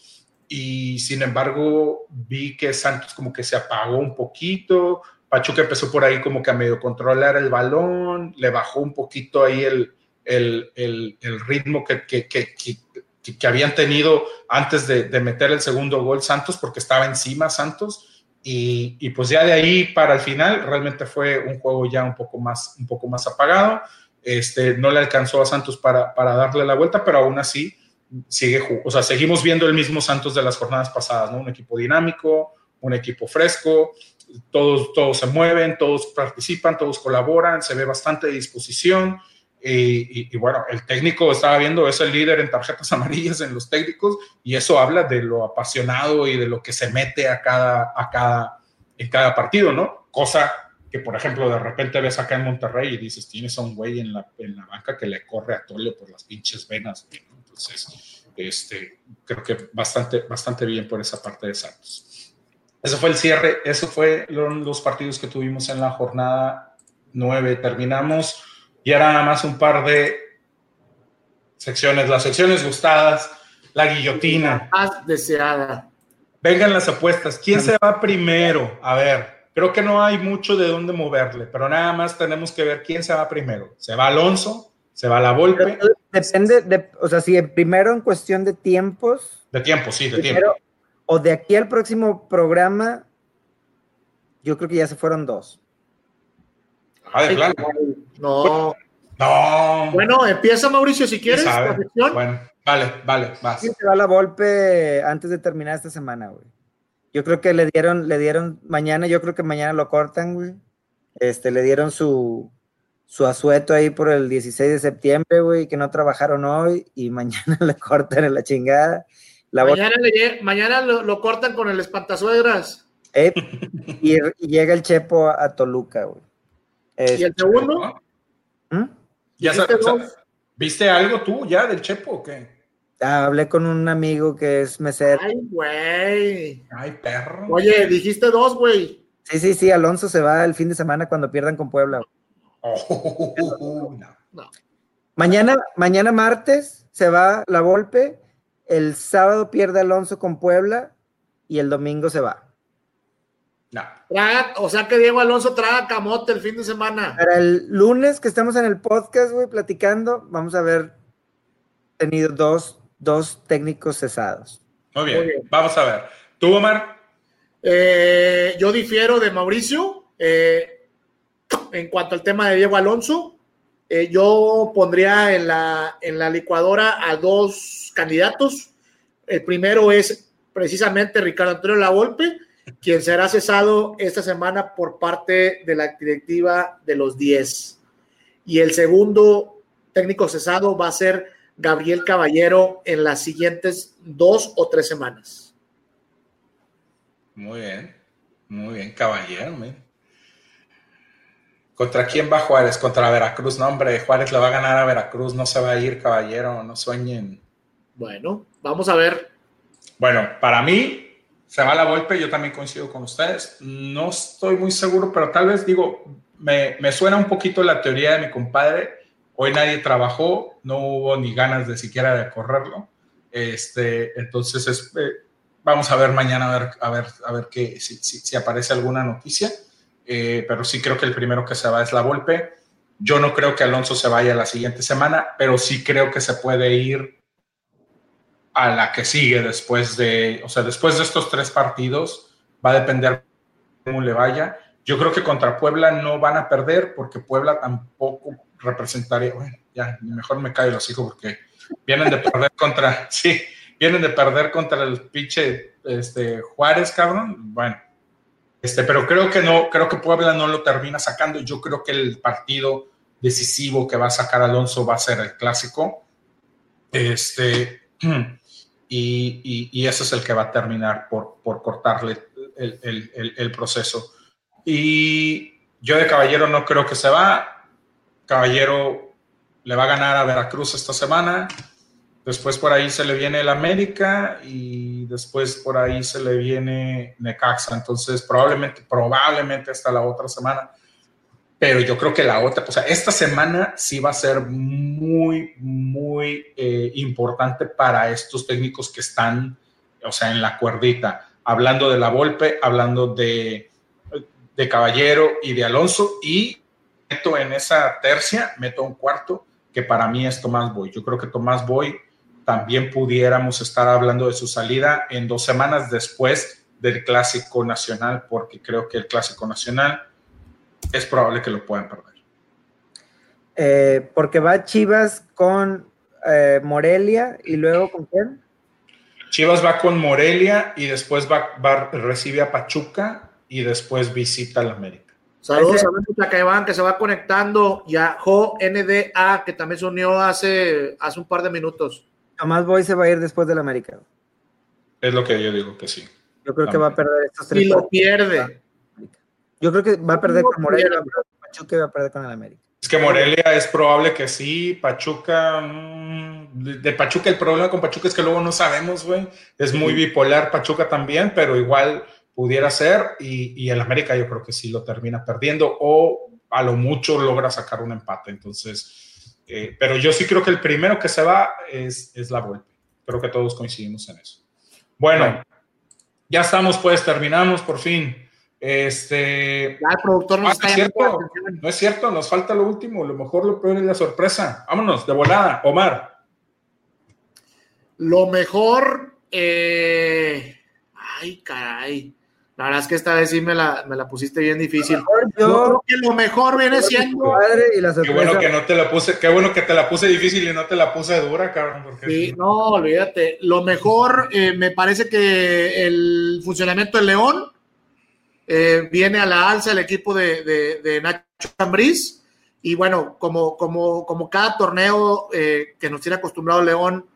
y sin embargo vi que Santos como que se apagó un poquito, Pachuca empezó por ahí como que a medio controlar el balón, le bajó un poquito ahí el, el, el, ritmo que, que, que, que, habían tenido antes de, de, meter el segundo gol Santos, porque estaba encima Santos. Y, y, pues ya de ahí para el final realmente fue un juego ya un poco más, un poco más apagado. Este, no le alcanzó a Santos para, para darle la vuelta, pero aún así sigue, o sea, seguimos viendo el mismo Santos de las jornadas pasadas, ¿no? Un equipo dinámico, un equipo fresco, todos, todos se mueven, todos participan, todos colaboran, se ve bastante disposición. Y, bueno, el técnico estaba viendo, es el líder en tarjetas [laughs] amarillas en los técnicos y eso habla de lo apasionado y de lo que se mete a cada, a cada, en cada partido, ¿no? Cosa que, por ejemplo, de repente ves acá en Monterrey y dices, tienes a un güey en la, en la banca que le corre a Tolio por las pinches venas. Entonces, este, creo que bastante, bastante bien por esa parte de Santos. Eso fue el cierre, eso fue los partidos que tuvimos en la jornada 9. Terminamos y ahora nada más un par de secciones, las secciones gustadas, la guillotina. Más deseada. Vengan las apuestas. ¿Quién se va primero? A ver, creo que no hay mucho de dónde moverle, pero nada más tenemos que ver quién se va primero. ¿Se va Alonso? ¿Se va la Volpe? Depende, de, o sea, si primero en cuestión de tiempos. De tiempo, sí, de tiempo o de aquí al próximo programa, yo creo que ya se fueron dos. Ah, de plano. No. No. Bueno, empieza Mauricio si quieres. Bueno, vale, vale, vas. Se va la golpe antes de terminar esta semana, güey. Yo creo que le dieron, le dieron mañana, yo creo que mañana lo cortan, güey. Este, le dieron su, su asueto ahí por el 16 de septiembre, güey, que no trabajaron hoy y mañana [laughs] le cortan en la chingada mañana, lo, cortan con el espantazuegras. Eh, [laughs] y, llega el Chepo a, Toluca, güey. ¿Y el este, segundo? ¿Mm? ¿Ya ¿Viste algo tú ya del Chepo o qué? Ah, hablé con un amigo que es mesero. Ay, güey. Ay, perro. Oye, dijiste dos, güey. Sí, sí, sí, Alonso se va el fin de semana cuando pierdan con Puebla. Oh, no. Mañana, mañana martes se va la Volpe el sábado pierde Alonso con Puebla y el domingo se va. No. o sea que Diego Alonso traga camote el fin de semana. Para el lunes que estamos en el podcast, güey, platicando, vamos a ver tenido dos, dos técnicos cesados. Muy bien. vamos a ver. ¿Tú, Omar? Eh, yo difiero de Mauricio. Eh, en cuanto al tema de Diego Alonso, eh, yo pondría en la, en la licuadora a dos candidatos. El primero es precisamente Ricardo Antonio Lavolpe, quien será cesado esta semana por parte de la directiva de los 10. Y el segundo técnico cesado va a ser Gabriel Caballero en las siguientes dos o tres semanas. Muy bien, muy bien, Caballero. ¿Contra quién va Juárez? Contra Veracruz. No, hombre, Juárez le va a ganar a Veracruz. No se va a ir, caballero. No sueñen. Bueno, vamos a ver. Bueno, para mí se va la golpe. Yo también coincido con ustedes. No estoy muy seguro, pero tal vez digo, me, me suena un poquito la teoría de mi compadre. Hoy nadie trabajó, no hubo ni ganas de siquiera de correrlo. Este, entonces, es, eh, vamos a ver mañana a ver, a ver, a ver qué, si, si, aparece alguna noticia. Eh, pero sí creo que el primero que se va es la Volpe. Yo no creo que Alonso se vaya la siguiente semana, pero sí creo que se puede ir a la que sigue después de, o sea, después de estos tres partidos, va a depender cómo le vaya. Yo creo que contra Puebla no van a perder porque Puebla tampoco representaría, bueno, ya, mejor me callo los hijos porque vienen de perder [laughs] contra, sí, vienen de perder contra el pinche este, Juárez, cabrón. Bueno, este, pero creo que no, creo que Puebla no lo termina sacando. Yo creo que el partido decisivo que va a sacar Alonso va a ser el clásico. Este, [clears throat] y, y, ese es el que va a terminar por, por cortarle el, el, el, proceso. Y yo de Caballero no creo que se va. Caballero le va a ganar a Veracruz esta semana. Después por ahí se le viene el América y después por ahí se le viene Necaxa. Entonces probablemente, probablemente hasta la otra semana. Pero yo creo que la otra, o sea, esta semana sí va a ser muy, muy eh, importante para estos técnicos que están, o sea, en la cuerdita. Hablando de la Volpe, hablando de, de Caballero y de Alonso. Y meto en esa tercia, meto un cuarto, que para mí es Tomás Boy. Yo creo que Tomás Boy también pudiéramos estar hablando de su salida en dos semanas después del Clásico Nacional, porque creo que el Clásico Nacional es probable que lo puedan perder. Eh, porque va Chivas con eh, Morelia y luego con quién? Chivas va con Morelia y después va, va recibe a Pachuca y después visita al América. Saludos a Caiván que se va conectando y a Jo NDA que también se unió hace, hace un par de minutos. Tomás Boy se va a ir después del América. Es lo que yo digo que sí. Yo creo que va a perder estos tres. Y lo pierde. Yo creo que va a perder con Morelia, Pachuca va a perder con el América. Es que Morelia es probable que sí, Pachuca, mm, de Pachuca el problema con Pachuca es que luego no sabemos, güey. Es muy bipolar Pachuca también, pero igual pudiera ser y, y, el América yo creo que sí lo termina perdiendo o a lo mucho logra sacar un empate. Entonces, eh, pero yo sí creo que el primero que se va es, es la Volpe. Creo que todos coincidimos en eso. Bueno, ya estamos, pues terminamos por fin. Este. Ya el productor nos ah, está cierto, No es cierto, nos falta lo último. Lo mejor, lo peor es la sorpresa. Vámonos, de volada, Omar. Lo mejor. Eh... Ay, caray. La verdad es que esta vez sí me la, me la pusiste bien difícil. Yo, creo que lo mejor viene siendo. qué bueno que no te la puse, qué bueno que te la puse difícil y no te la puse dura, cabrón. Sí, no, olvídate. Lo mejor, eh, me parece que el funcionamiento del León eh, viene a la alza el equipo de, de, Nacho Ambriz. Y bueno, como, como, como cada torneo eh, que nos tiene acostumbrado León,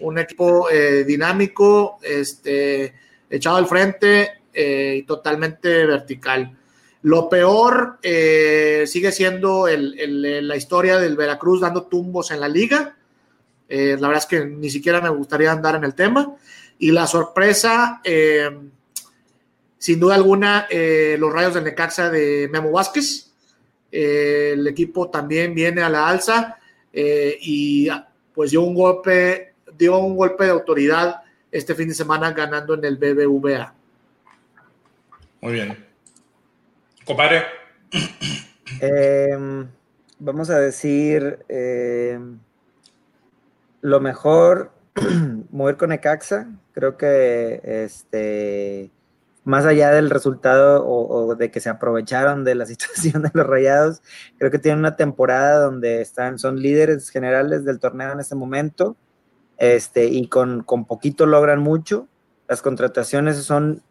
un equipo dinámico, este, echado al frente, eh, totalmente vertical. Lo peor eh, sigue siendo la historia del Veracruz dando tumbos en la liga. Eh, la verdad es que ni siquiera me gustaría andar en el tema. Y la sorpresa, sin duda alguna, los rayos del Necaxa de Memo Vázquez. el equipo también viene a la alza y pues dio un golpe, dio un golpe de autoridad este fin de semana ganando en el BBVA. Muy bien. Compadre. Em, vamos a decir em, lo mejor, [clears throat] mover con Ecaxa. Creo que este más allá del resultado o, de que se aprovecharon de la [laughs] situación de los rayados, creo que tienen una temporada donde están, son líderes generales del torneo en este momento, este, y con, con poquito logran mucho. Las contrataciones son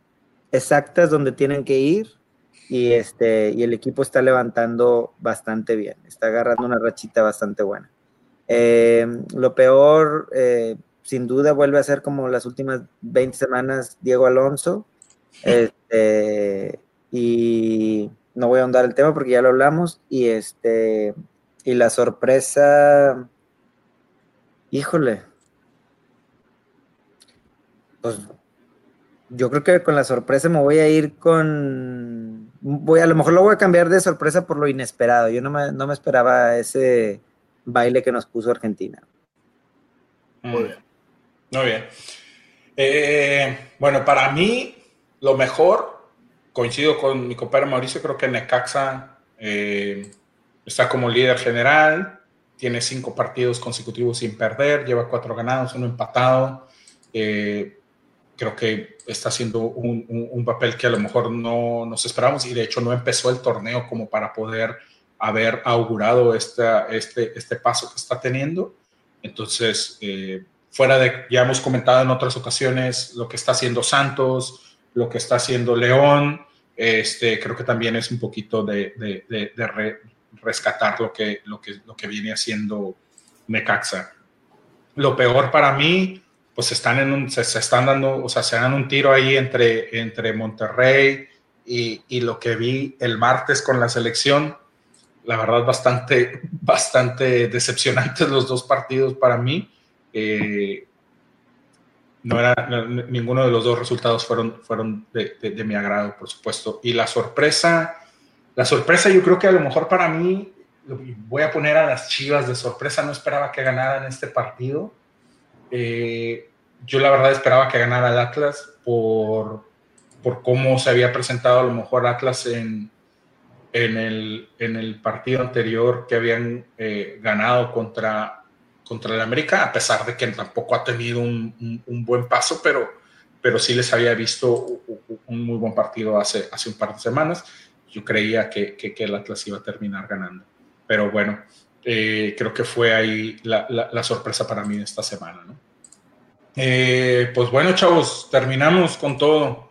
exactas donde tienen que ir y, este, y el equipo está levantando bastante bien, está agarrando una rachita bastante buena. Eh, lo peor, eh, sin duda, vuelve a ser como las últimas 20 semanas Diego Alonso. [laughs] Este, y no voy a ahondar el tema porque ya lo hablamos. Y este, y la sorpresa, híjole, pues yo creo que con la sorpresa me voy a ir con. Voy, a lo mejor lo voy a cambiar de sorpresa por lo inesperado. Yo no me, no me esperaba ese baile que nos puso Argentina. Muy bien. Muy bien. Eh, bueno, para mí, lo mejor, coincido con mi compadre Mauricio, creo que Necaxa eh, está como líder general, tiene cinco partidos consecutivos sin perder, lleva cuatro ganados, uno empatado. Eh, creo que está haciendo un, papel que a lo mejor no nos esperamos y de hecho no empezó el torneo como para poder haber augurado esta, este, este paso que está teniendo. Entonces, eh, fuera de, ya hemos comentado en otras ocasiones lo que está haciendo Santos, lo que está haciendo León, este, creo que también es un poquito de, de, rescatar lo que, lo, que, lo que viene haciendo Necaxa. Lo peor para mí, pues están en un, se, están dando, o sea, se dan un tiro ahí entre, entre Monterrey y, y, lo que vi el martes con la selección. La verdad, bastante, [laughs] bastante decepcionantes los dos partidos para mí. Eh, no era, ninguno de los dos resultados fueron, fueron de, de, mi agrado, por supuesto. Y la sorpresa, la sorpresa yo creo que a lo mejor para mí, voy a poner a las Chivas de sorpresa, no esperaba que ganaran este partido eh, yo la verdad esperaba que ganara el Atlas por, por cómo se había presentado a lo mejor Atlas en, en, el, en el partido anterior que habían eh, ganado contra, contra el América, a pesar de que tampoco ha tenido un, un, buen paso, pero, pero sí les había visto un muy buen partido hace, hace un par de semanas. Yo creía que, que, que el Atlas iba a terminar ganando. Pero bueno, eh, creo que fue ahí la, la, sorpresa para mí esta semana, ¿no? Eh, pues bueno, chavos, terminamos con todo.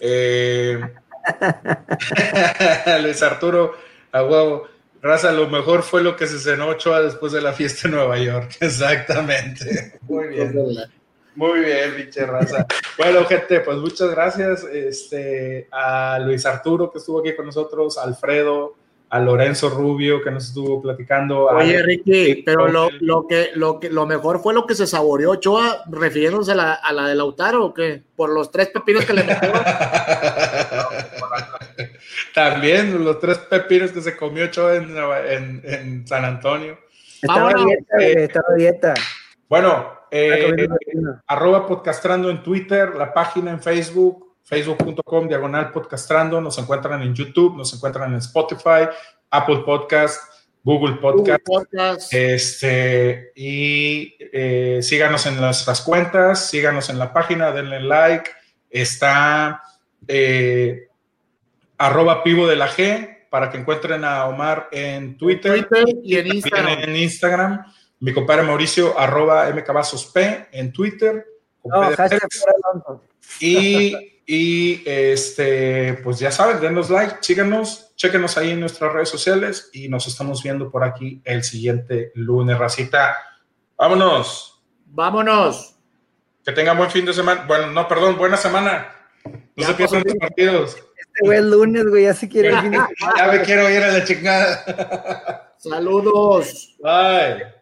Eh, [laughs] Luis Arturo, a huevo. Raza, lo mejor fue lo que se cenó Ochoa después de la fiesta en Nueva York. [laughs] Exactamente. Muy bien. Muy bien, pinche raza. Bueno, gente, pues muchas gracias este, a Luis Arturo que estuvo aquí con nosotros, Alfredo, a Lorenzo Rubio que nos estuvo platicando. Oye, Ricky, pero lo, lo, que, lo, que, lo mejor fue lo que se saboreó Ochoa, refiriéndose a la, a la de Lautaro, ¿o qué? Por los tres pepinos que le metió. [laughs] También los tres pepinos que se comió Ochoa en, en, en San Antonio. Estaba dieta, eh, estaba dieta. Bueno, eh, arroba podcastrando en Twitter, la página en Facebook, facebook.com diagonal podcastrando, nos encuentran en YouTube, nos encuentran en Spotify, Apple Podcast, Google Podcast. Este, y eh, síganos en nuestras cuentas, síganos en la página, denle like. Está eh, arroba pivo de la G para que encuentren a Omar en Twitter, y en Instagram. en Instagram. Mi compadre Mauricio, arroba mcabazosp en Twitter. y [laughs] y este, pues ya saben, denos like, síganos, chequenos ahí en nuestras redes sociales y nos estamos viendo por aquí el siguiente lunes, racita. Vámonos. Vámonos. Que tengan buen fin de semana. Bueno, no, perdón, buena semana. No se pierdan los partidos. Este güey el lunes, güey, ya se quiere [laughs] Ya me quiero ir a la chingada. Saludos. Bye.